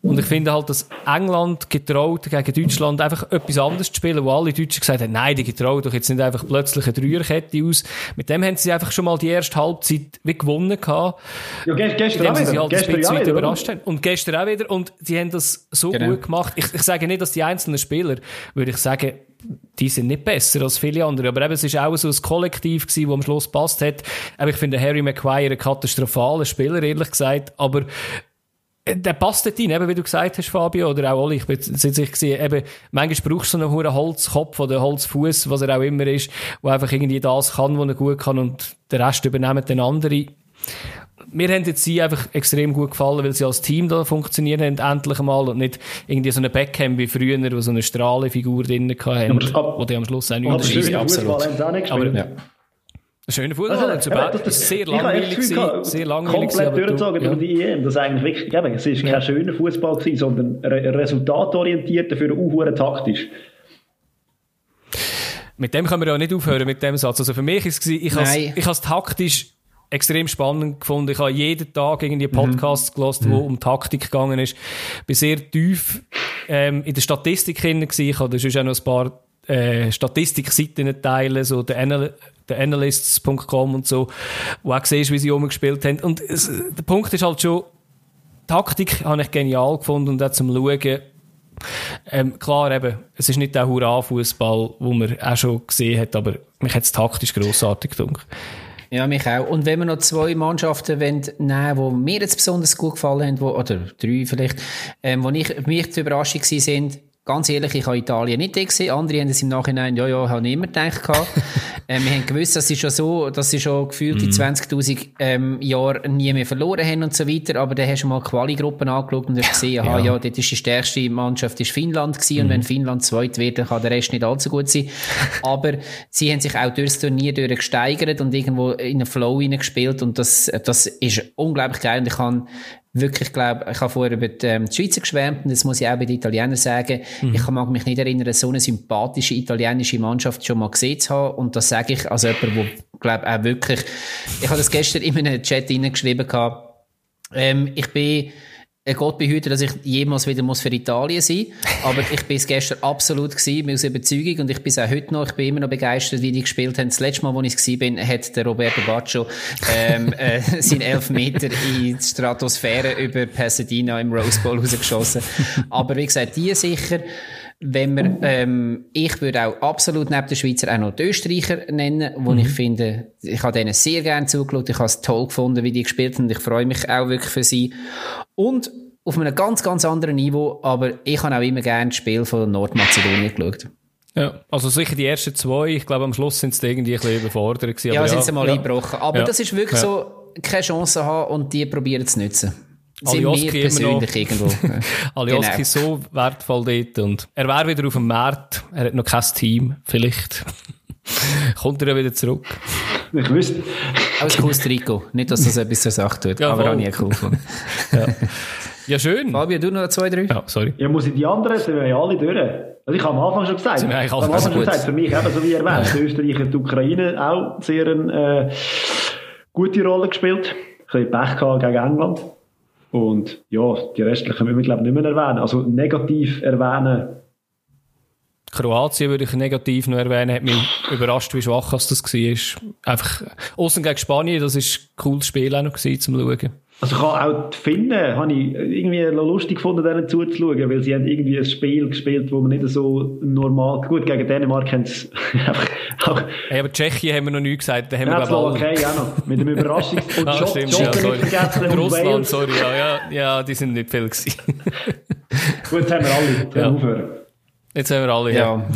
S3: Und ich finde halt, dass England getraut gegen Deutschland einfach etwas anderes zu spielen, wo alle Deutschen gesagt haben, nein, die getraut doch jetzt nicht einfach plötzlich eine Dreierkette aus. Mit dem haben sie einfach schon mal die erste Halbzeit wie gewonnen gehabt.
S1: Ja, gestern auch
S3: wieder.
S1: Sie
S3: halt gestern ein bisschen überrascht haben. Und gestern auch wieder. Und die haben das so genau. gut gemacht. Ich, ich sage nicht, dass die einzelnen Spieler, würde ich sagen, die sind nicht besser als viele andere. Aber eben, es ist auch so ein Kollektiv gewesen, das am Schluss passt hat. Aber ich finde Harry Maguire ein katastrophaler Spieler, ehrlich gesagt. Aber äh, der passt dort rein, eben wie du gesagt hast, Fabio, oder auch Oli, ich bin sich gesehen, eben, manchmal brauchst du so einen hohen Holzkopf oder Holzfuß, was er auch immer ist, wo einfach irgendwie das kann, was er gut kann und den Rest übernehmen dann andere. Mir haben jetzt sie einfach extrem gut gefallen, weil sie als Team da funktionieren haben, endlich einmal, und nicht irgendwie so eine Beckham wie früher, wo so eine Strahlefigur drin hatten,
S1: aber,
S3: wo die am Schluss auch nicht
S1: aber schön,
S3: absolut.
S1: Aber,
S3: ja. Schöner Fußball, also, ja, das, das, sehr langweilig gewesen, sehr langweilig
S1: Komplett durchgezogen über die EM, das eigentlich wirklich, eben, es ist kein schöner Fußball gewesen, sondern resultatorientiert, dafür auch taktisch.
S3: Mit dem können wir ja nicht aufhören, mit dem Satz. Also für mich ist es, ich habe ich es taktisch extrem spannend gefunden. Ich habe jeden Tag irgendwie Podcasts mhm. gelost, wo mhm. um Taktik gegangen ist. Bin sehr tief ähm, in der Statistik hinein Ich habe sonst auch noch ein paar äh, Statistikseiten teilen, so der, Anal der Analysts.com und so, wo auch siehst, wie sie umgespielt haben. Und es, der Punkt ist halt schon, Taktik habe ich genial gefunden und auch zum Schauen, ähm, klar, eben, es ist nicht der Hurra-Fußball, den man auch schon gesehen hat, aber mich hat es taktisch grossartig gedacht.
S2: Ja, mich auch. Und wenn wir noch zwei Mannschaften wollen, nehmen, die mir jetzt besonders gut gefallen haben, wo, oder drei vielleicht, ähm, wo ich, mich zur Überraschung sind, Ganz ehrlich, ich habe Italien nicht gesehen. Andere haben es im Nachhinein, ja, ja, haben immer gedacht. ähm, wir haben gewusst, dass sie schon so, dass sie schon gefühlt die 20.000 mhm. ähm, Jahre nie mehr verloren haben und so weiter. Aber dann hast du mal Quali-Gruppen angeschaut und hast gesehen, aha, ja. ja, dort ist die stärkste Mannschaft ist Finnland gewesen. Mhm. Und wenn Finnland zweit wird, dann kann der Rest nicht allzu gut sein. Aber sie haben sich auch durchs Turnier gesteigert und irgendwo in einen Flow hineingespielt. Und das, das ist unglaublich geil. Und ich kann wirklich glaube, ich habe vorher über die, ähm, die Schweizer geschwärmt und das muss ich auch bei den Italienern sagen. Mhm. Ich mag mich nicht erinnern, so eine sympathische italienische Mannschaft schon mal gesehen zu haben und das sage ich als jemand, der glaube auch wirklich, ich habe das gestern in einem Chat geschrieben gehabt, ähm, ich bin Gott behüte, dass ich jemals wieder muss für Italien sein muss. Aber ich bin es gestern absolut gewesen, aus Überzeugung. Und ich bin es auch heute noch. Ich bin immer noch begeistert, wie die gespielt haben. Das letzte Mal, als ich war, hat der Roberto Baccio, ähm, äh, seinen Elfmeter in die Stratosphäre über Pasadena im Rose Bowl rausgeschossen. Aber wie gesagt, die sicher. Wenn wir, ähm, ich würde auch absolut neben den Schweizer auch noch die Österreicher nennen, wo mhm. ich finde, ich habe denen sehr gerne zugeschaut, ich habe es toll gefunden, wie die gespielt haben und ich freue mich auch wirklich für sie. Und auf einem ganz, ganz anderen Niveau, aber ich habe auch immer gerne das Spiel von Nordmazedonien geschaut.
S3: Ja, also sicher die ersten zwei, ich glaube am Schluss sind es irgendwie ein bisschen überfordert gewesen.
S2: Ja, sind sie mal ja. eingebrochen. Aber ja. das ist wirklich ja. so, keine Chance haben und die probieren zu nutzen.
S3: Alioski immer noch. irgendwo. Alioski genau. so wertvoll dort und er wäre wieder auf dem Markt. Er hat noch kein Team, vielleicht. Kommt er ja wieder zurück.
S1: Ich wüsste.
S2: Aus Costa Rico. Nicht, dass das etwas zur Sache tut, ja, aber auch nie cool
S3: ja. ja, schön.
S2: Fabio, du noch zwei, drei?
S3: Ja, sorry.
S1: Ja, muss ich die anderen, sind wir ja alle durch. Also ich habe am Anfang schon gesagt. Sind wir am Anfang schon gesagt, für mich eben, so wie erwähnt, ja. Österreich und die Ukraine auch sehr eine äh, gute Rolle gespielt. Ein bisschen Pech gehabt gegen England. Und ja, die restlichen müssen wir, glaube ich, nicht mehr erwähnen. Also negativ erwähnen.
S3: Kroatien würde ich negativ noch erwähnen, hat mich überrascht, wie schwach das war. Einfach, außen gegen Spanien, das war ein cooles Spiel auch noch gewesen, zum Schauen.
S1: Also ich habe auch die Finnen habe ich irgendwie lustig gefunden, denen zuzuschauen, weil sie haben irgendwie ein Spiel gespielt, wo man nicht so normal, gut, gegen Dänemark haben sie einfach
S3: auch... Hey, aber Tschechien haben wir noch nie gesagt, da haben
S1: ja,
S3: wir glaube
S1: ich okay, auch noch, mit dem Überraschungs... Und ah,
S3: stimmt, ja, sorry. vergessen Russland, sorry, ja, ja, ja, die sind nicht viel gewesen.
S1: gut, jetzt haben wir alle, jetzt ja. aufhören.
S3: Jetzt haben wir alle, ja. ja.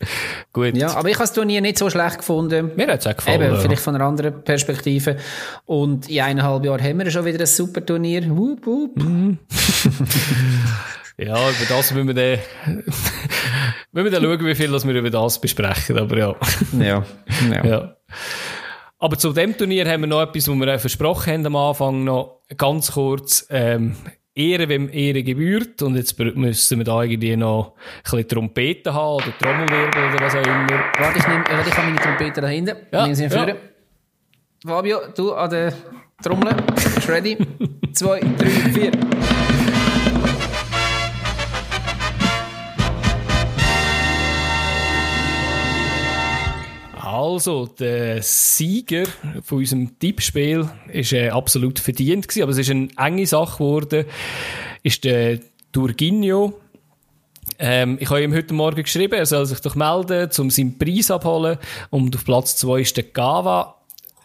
S2: Gut. Ja, aber ich habe das Turnier nicht so schlecht gefunden.
S3: Mir hat es auch gefallen. Eben,
S2: vielleicht von einer anderen Perspektive. Und in eineinhalb Jahren haben wir schon wieder ein super Turnier. Wup, wup. Mhm.
S3: ja, über das müssen wir dann, müssen wir dann schauen, wie viel wir über das besprechen. Aber ja.
S2: ja. ja. ja.
S3: Aber zu dem Turnier haben wir noch etwas, was wir versprochen haben am Anfang noch ganz kurz. Ähm, Ehre, wem Ehre gebührt. Und jetzt müssen wir da irgendwie noch ein bisschen Trompeten haben oder Trommelwirbel oder was auch immer.
S2: Warte, ich, nehm, warte, ich habe meine Trompete da hinten. Ja, sie ja. Fabio, du an der Trommel. Bist ready? Zwei, drei, vier.
S3: Also, der Sieger von unserem Tippspiel ist äh, absolut verdient gewesen, aber es ist eine enge Sache geworden, ist der Turginho. Ähm, ich habe ihm heute Morgen geschrieben, er soll sich doch melden, um seinen Preis abholen. Und auf Platz 2 ist der Gava.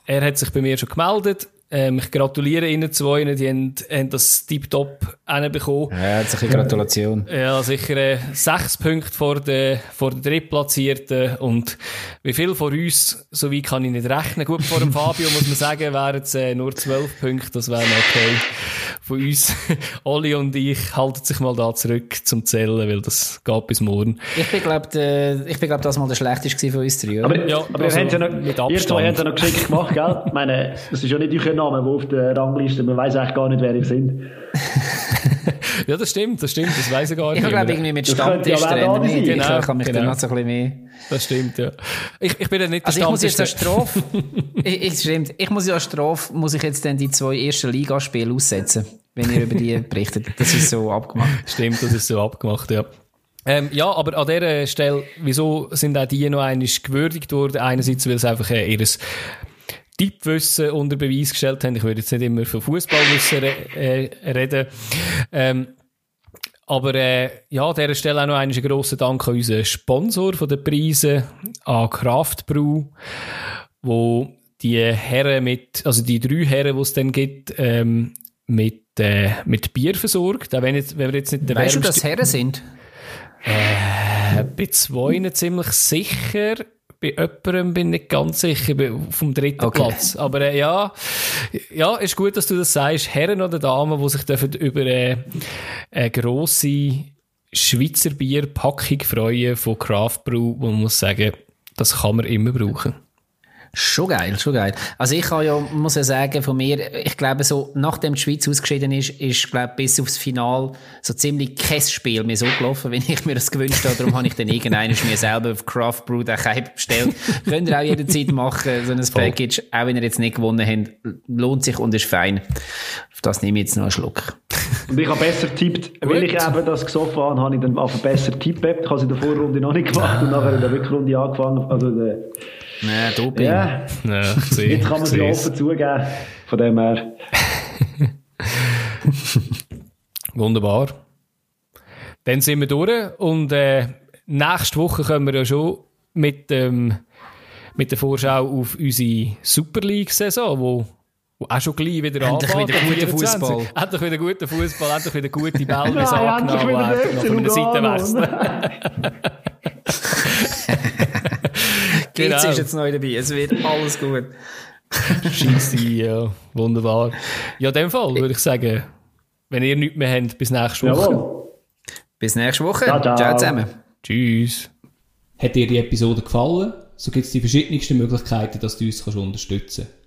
S3: Er hat sich bei mir schon gemeldet. Ähm, ich gratuliere Ihnen zwei, die haben, haben das Tip-Top bekommen.
S2: Ja, herzliche Gratulation.
S3: Ja, sicher äh, sechs Punkte vor der, vor der Drittplatzierten. Und wie viel von uns, so wie kann ich nicht rechnen. Gut, vor dem Fabio muss man sagen, wären es äh, nur zwölf Punkte, das wäre okay. Von uns, Oli und ich, halten sich mal da zurück zum Zählen, weil das geht bis morgen.
S2: Ich bin, glaub, de, ich bin, glaub, das mal der schlechteste von uns drei, oder?
S1: Aber, ja, aber also, wir haben ja noch, ihr zwei haben ja noch geschickt gemacht, gell? Ich meine, das ist ja nicht euer Name, der auf der Rangliste, man weiß eigentlich gar nicht, wer ihr sind.
S3: ja, das stimmt, das stimmt, das weiß ich gar nicht.
S2: Ich glaube, irgendwie mit Stammtisch drin. Genau, ich kann mich genau. dann noch so ein bisschen mehr...
S3: Das stimmt, ja. Ich, ich bin ja nicht
S2: der also ich muss jetzt eine Strophe... ich, ich, stimmt, ich muss ja eine Strophe, muss ich jetzt dann die zwei ersten Ligaspiele aussetzen, wenn ihr über die berichtet. Das ist so abgemacht.
S3: Stimmt, das ist so abgemacht, ja. Ähm, ja, aber an dieser Stelle, wieso sind auch die noch einmal gewürdigt worden? Einerseits, weil es einfach äh, ihres Tippwissen unter Beweis gestellt haben. Ich würde jetzt nicht immer von Fußballwissen re äh, reden. Ähm, aber äh, ja, an dieser Stelle auch noch einen grossen Dank an unseren Sponsor von den Preisen, an Kraft Brew, wo die Herren mit, also die drei Herren, die es dann gibt, ähm, mit, äh, mit Bier versorgt. Auch wenn, jetzt, wenn wir jetzt nicht
S2: der Weißt du, dass Herren sind?
S3: Äh, bei zwei ziemlich sicher bei jemandem bin ich nicht ganz sicher, vom dritten okay. Platz. Aber äh, ja, ja, ist gut, dass du das sagst. Herren oder Damen, die sich dürfen über äh, eine grosse Schweizer Bierpackung freuen von Craft Brew, wo man muss sagen, das kann man immer brauchen.
S2: Schon geil, schon geil. Also ich kann ja, muss ja sagen, von mir, ich glaube so, nachdem die Schweiz ausgeschieden ist, ist, glaube bis aufs Final so ziemlich kein Spiel mehr so gelaufen, wenn ich mir das gewünscht habe. Darum habe ich dann irgendeinen mir selber auf Craft Brew den Keim bestellt. Könnt ihr auch jederzeit machen, so ein Voll. Package. Auch wenn ihr jetzt nicht gewonnen habt, lohnt sich und ist fein. Auf das nehme ich jetzt noch einen Schluck.
S1: Und ich habe besser getippt, weil ich eben das gesoffen habe, habe ich dann einfach besser getippt. Ich habe es in der Vorrunde noch nicht gemacht und nachher in der Rückrunde angefangen. Also, der,
S2: Nein, Doping.
S1: Ja, ja seh, jetzt kann man es ja offen zugeben. Von dem her.
S3: Wunderbar. Dann sind wir durch und äh, nächste Woche können wir ja schon mit, ähm, mit der Vorschau auf unsere Super League-Saison, wo, wo auch schon gleich wieder
S2: Endlich anfängt. wieder guter Fußball.
S3: Endlich wieder guter Fußball, endlich wieder gute Bälle, die angenommen werden nach einem Seitenwechsel.
S2: genau. ist jetzt neu dabei. Es wird alles gut.
S3: Scheisse, ja. Wunderbar. Ja, in dem Fall würde ich sagen, wenn ihr nichts mehr habt, bis nächste Woche. Jawohl.
S2: Bis nächste Woche. Ciao, ciao. ciao zusammen.
S3: Tschüss. Hat dir die Episode gefallen? So gibt es die verschiedensten Möglichkeiten, dass du uns kannst unterstützen kannst.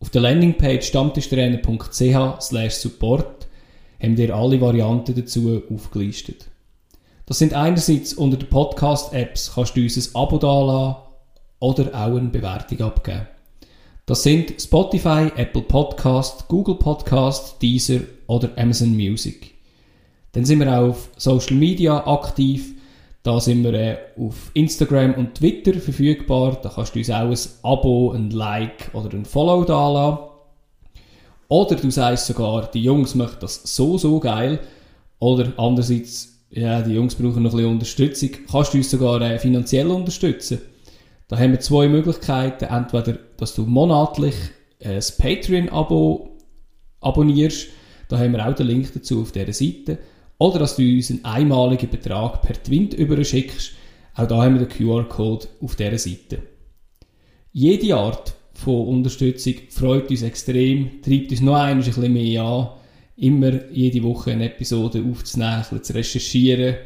S3: Auf der Landingpage stammtischtrainer.ch slash support haben wir alle Varianten dazu aufgelistet. Das sind einerseits unter den Podcast-Apps kannst du uns ein Abo dalassen oder auch eine Bewertung abgeben. Das sind Spotify, Apple Podcast, Google Podcast, Deezer oder Amazon Music. Dann sind wir auch auf Social Media aktiv. Da sind wir äh, auf Instagram und Twitter verfügbar. Da kannst du uns auch ein Abo, ein Like oder ein Follow dalassen. Oder du sagst sogar, die Jungs möchten das so, so geil. Oder andererseits, ja, die Jungs brauchen noch ein bisschen Unterstützung. Kannst du uns sogar äh, finanziell unterstützen. Da haben wir zwei Möglichkeiten. Entweder, dass du monatlich ein Patreon-Abo abonnierst. Da haben wir auch den Link dazu auf dieser Seite. Oder dass du uns einen einmaligen Betrag per Twint überschickst. Auch da haben wir den QR-Code auf dieser Seite. Jede Art von Unterstützung freut uns extrem, treibt uns noch ein bisschen mehr an, immer jede Woche eine Episode aufzunehmen, zu recherchieren.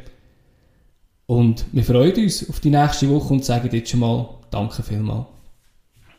S3: Und wir freuen uns auf die nächste Woche und sagen jetzt schon mal Danke vielmals.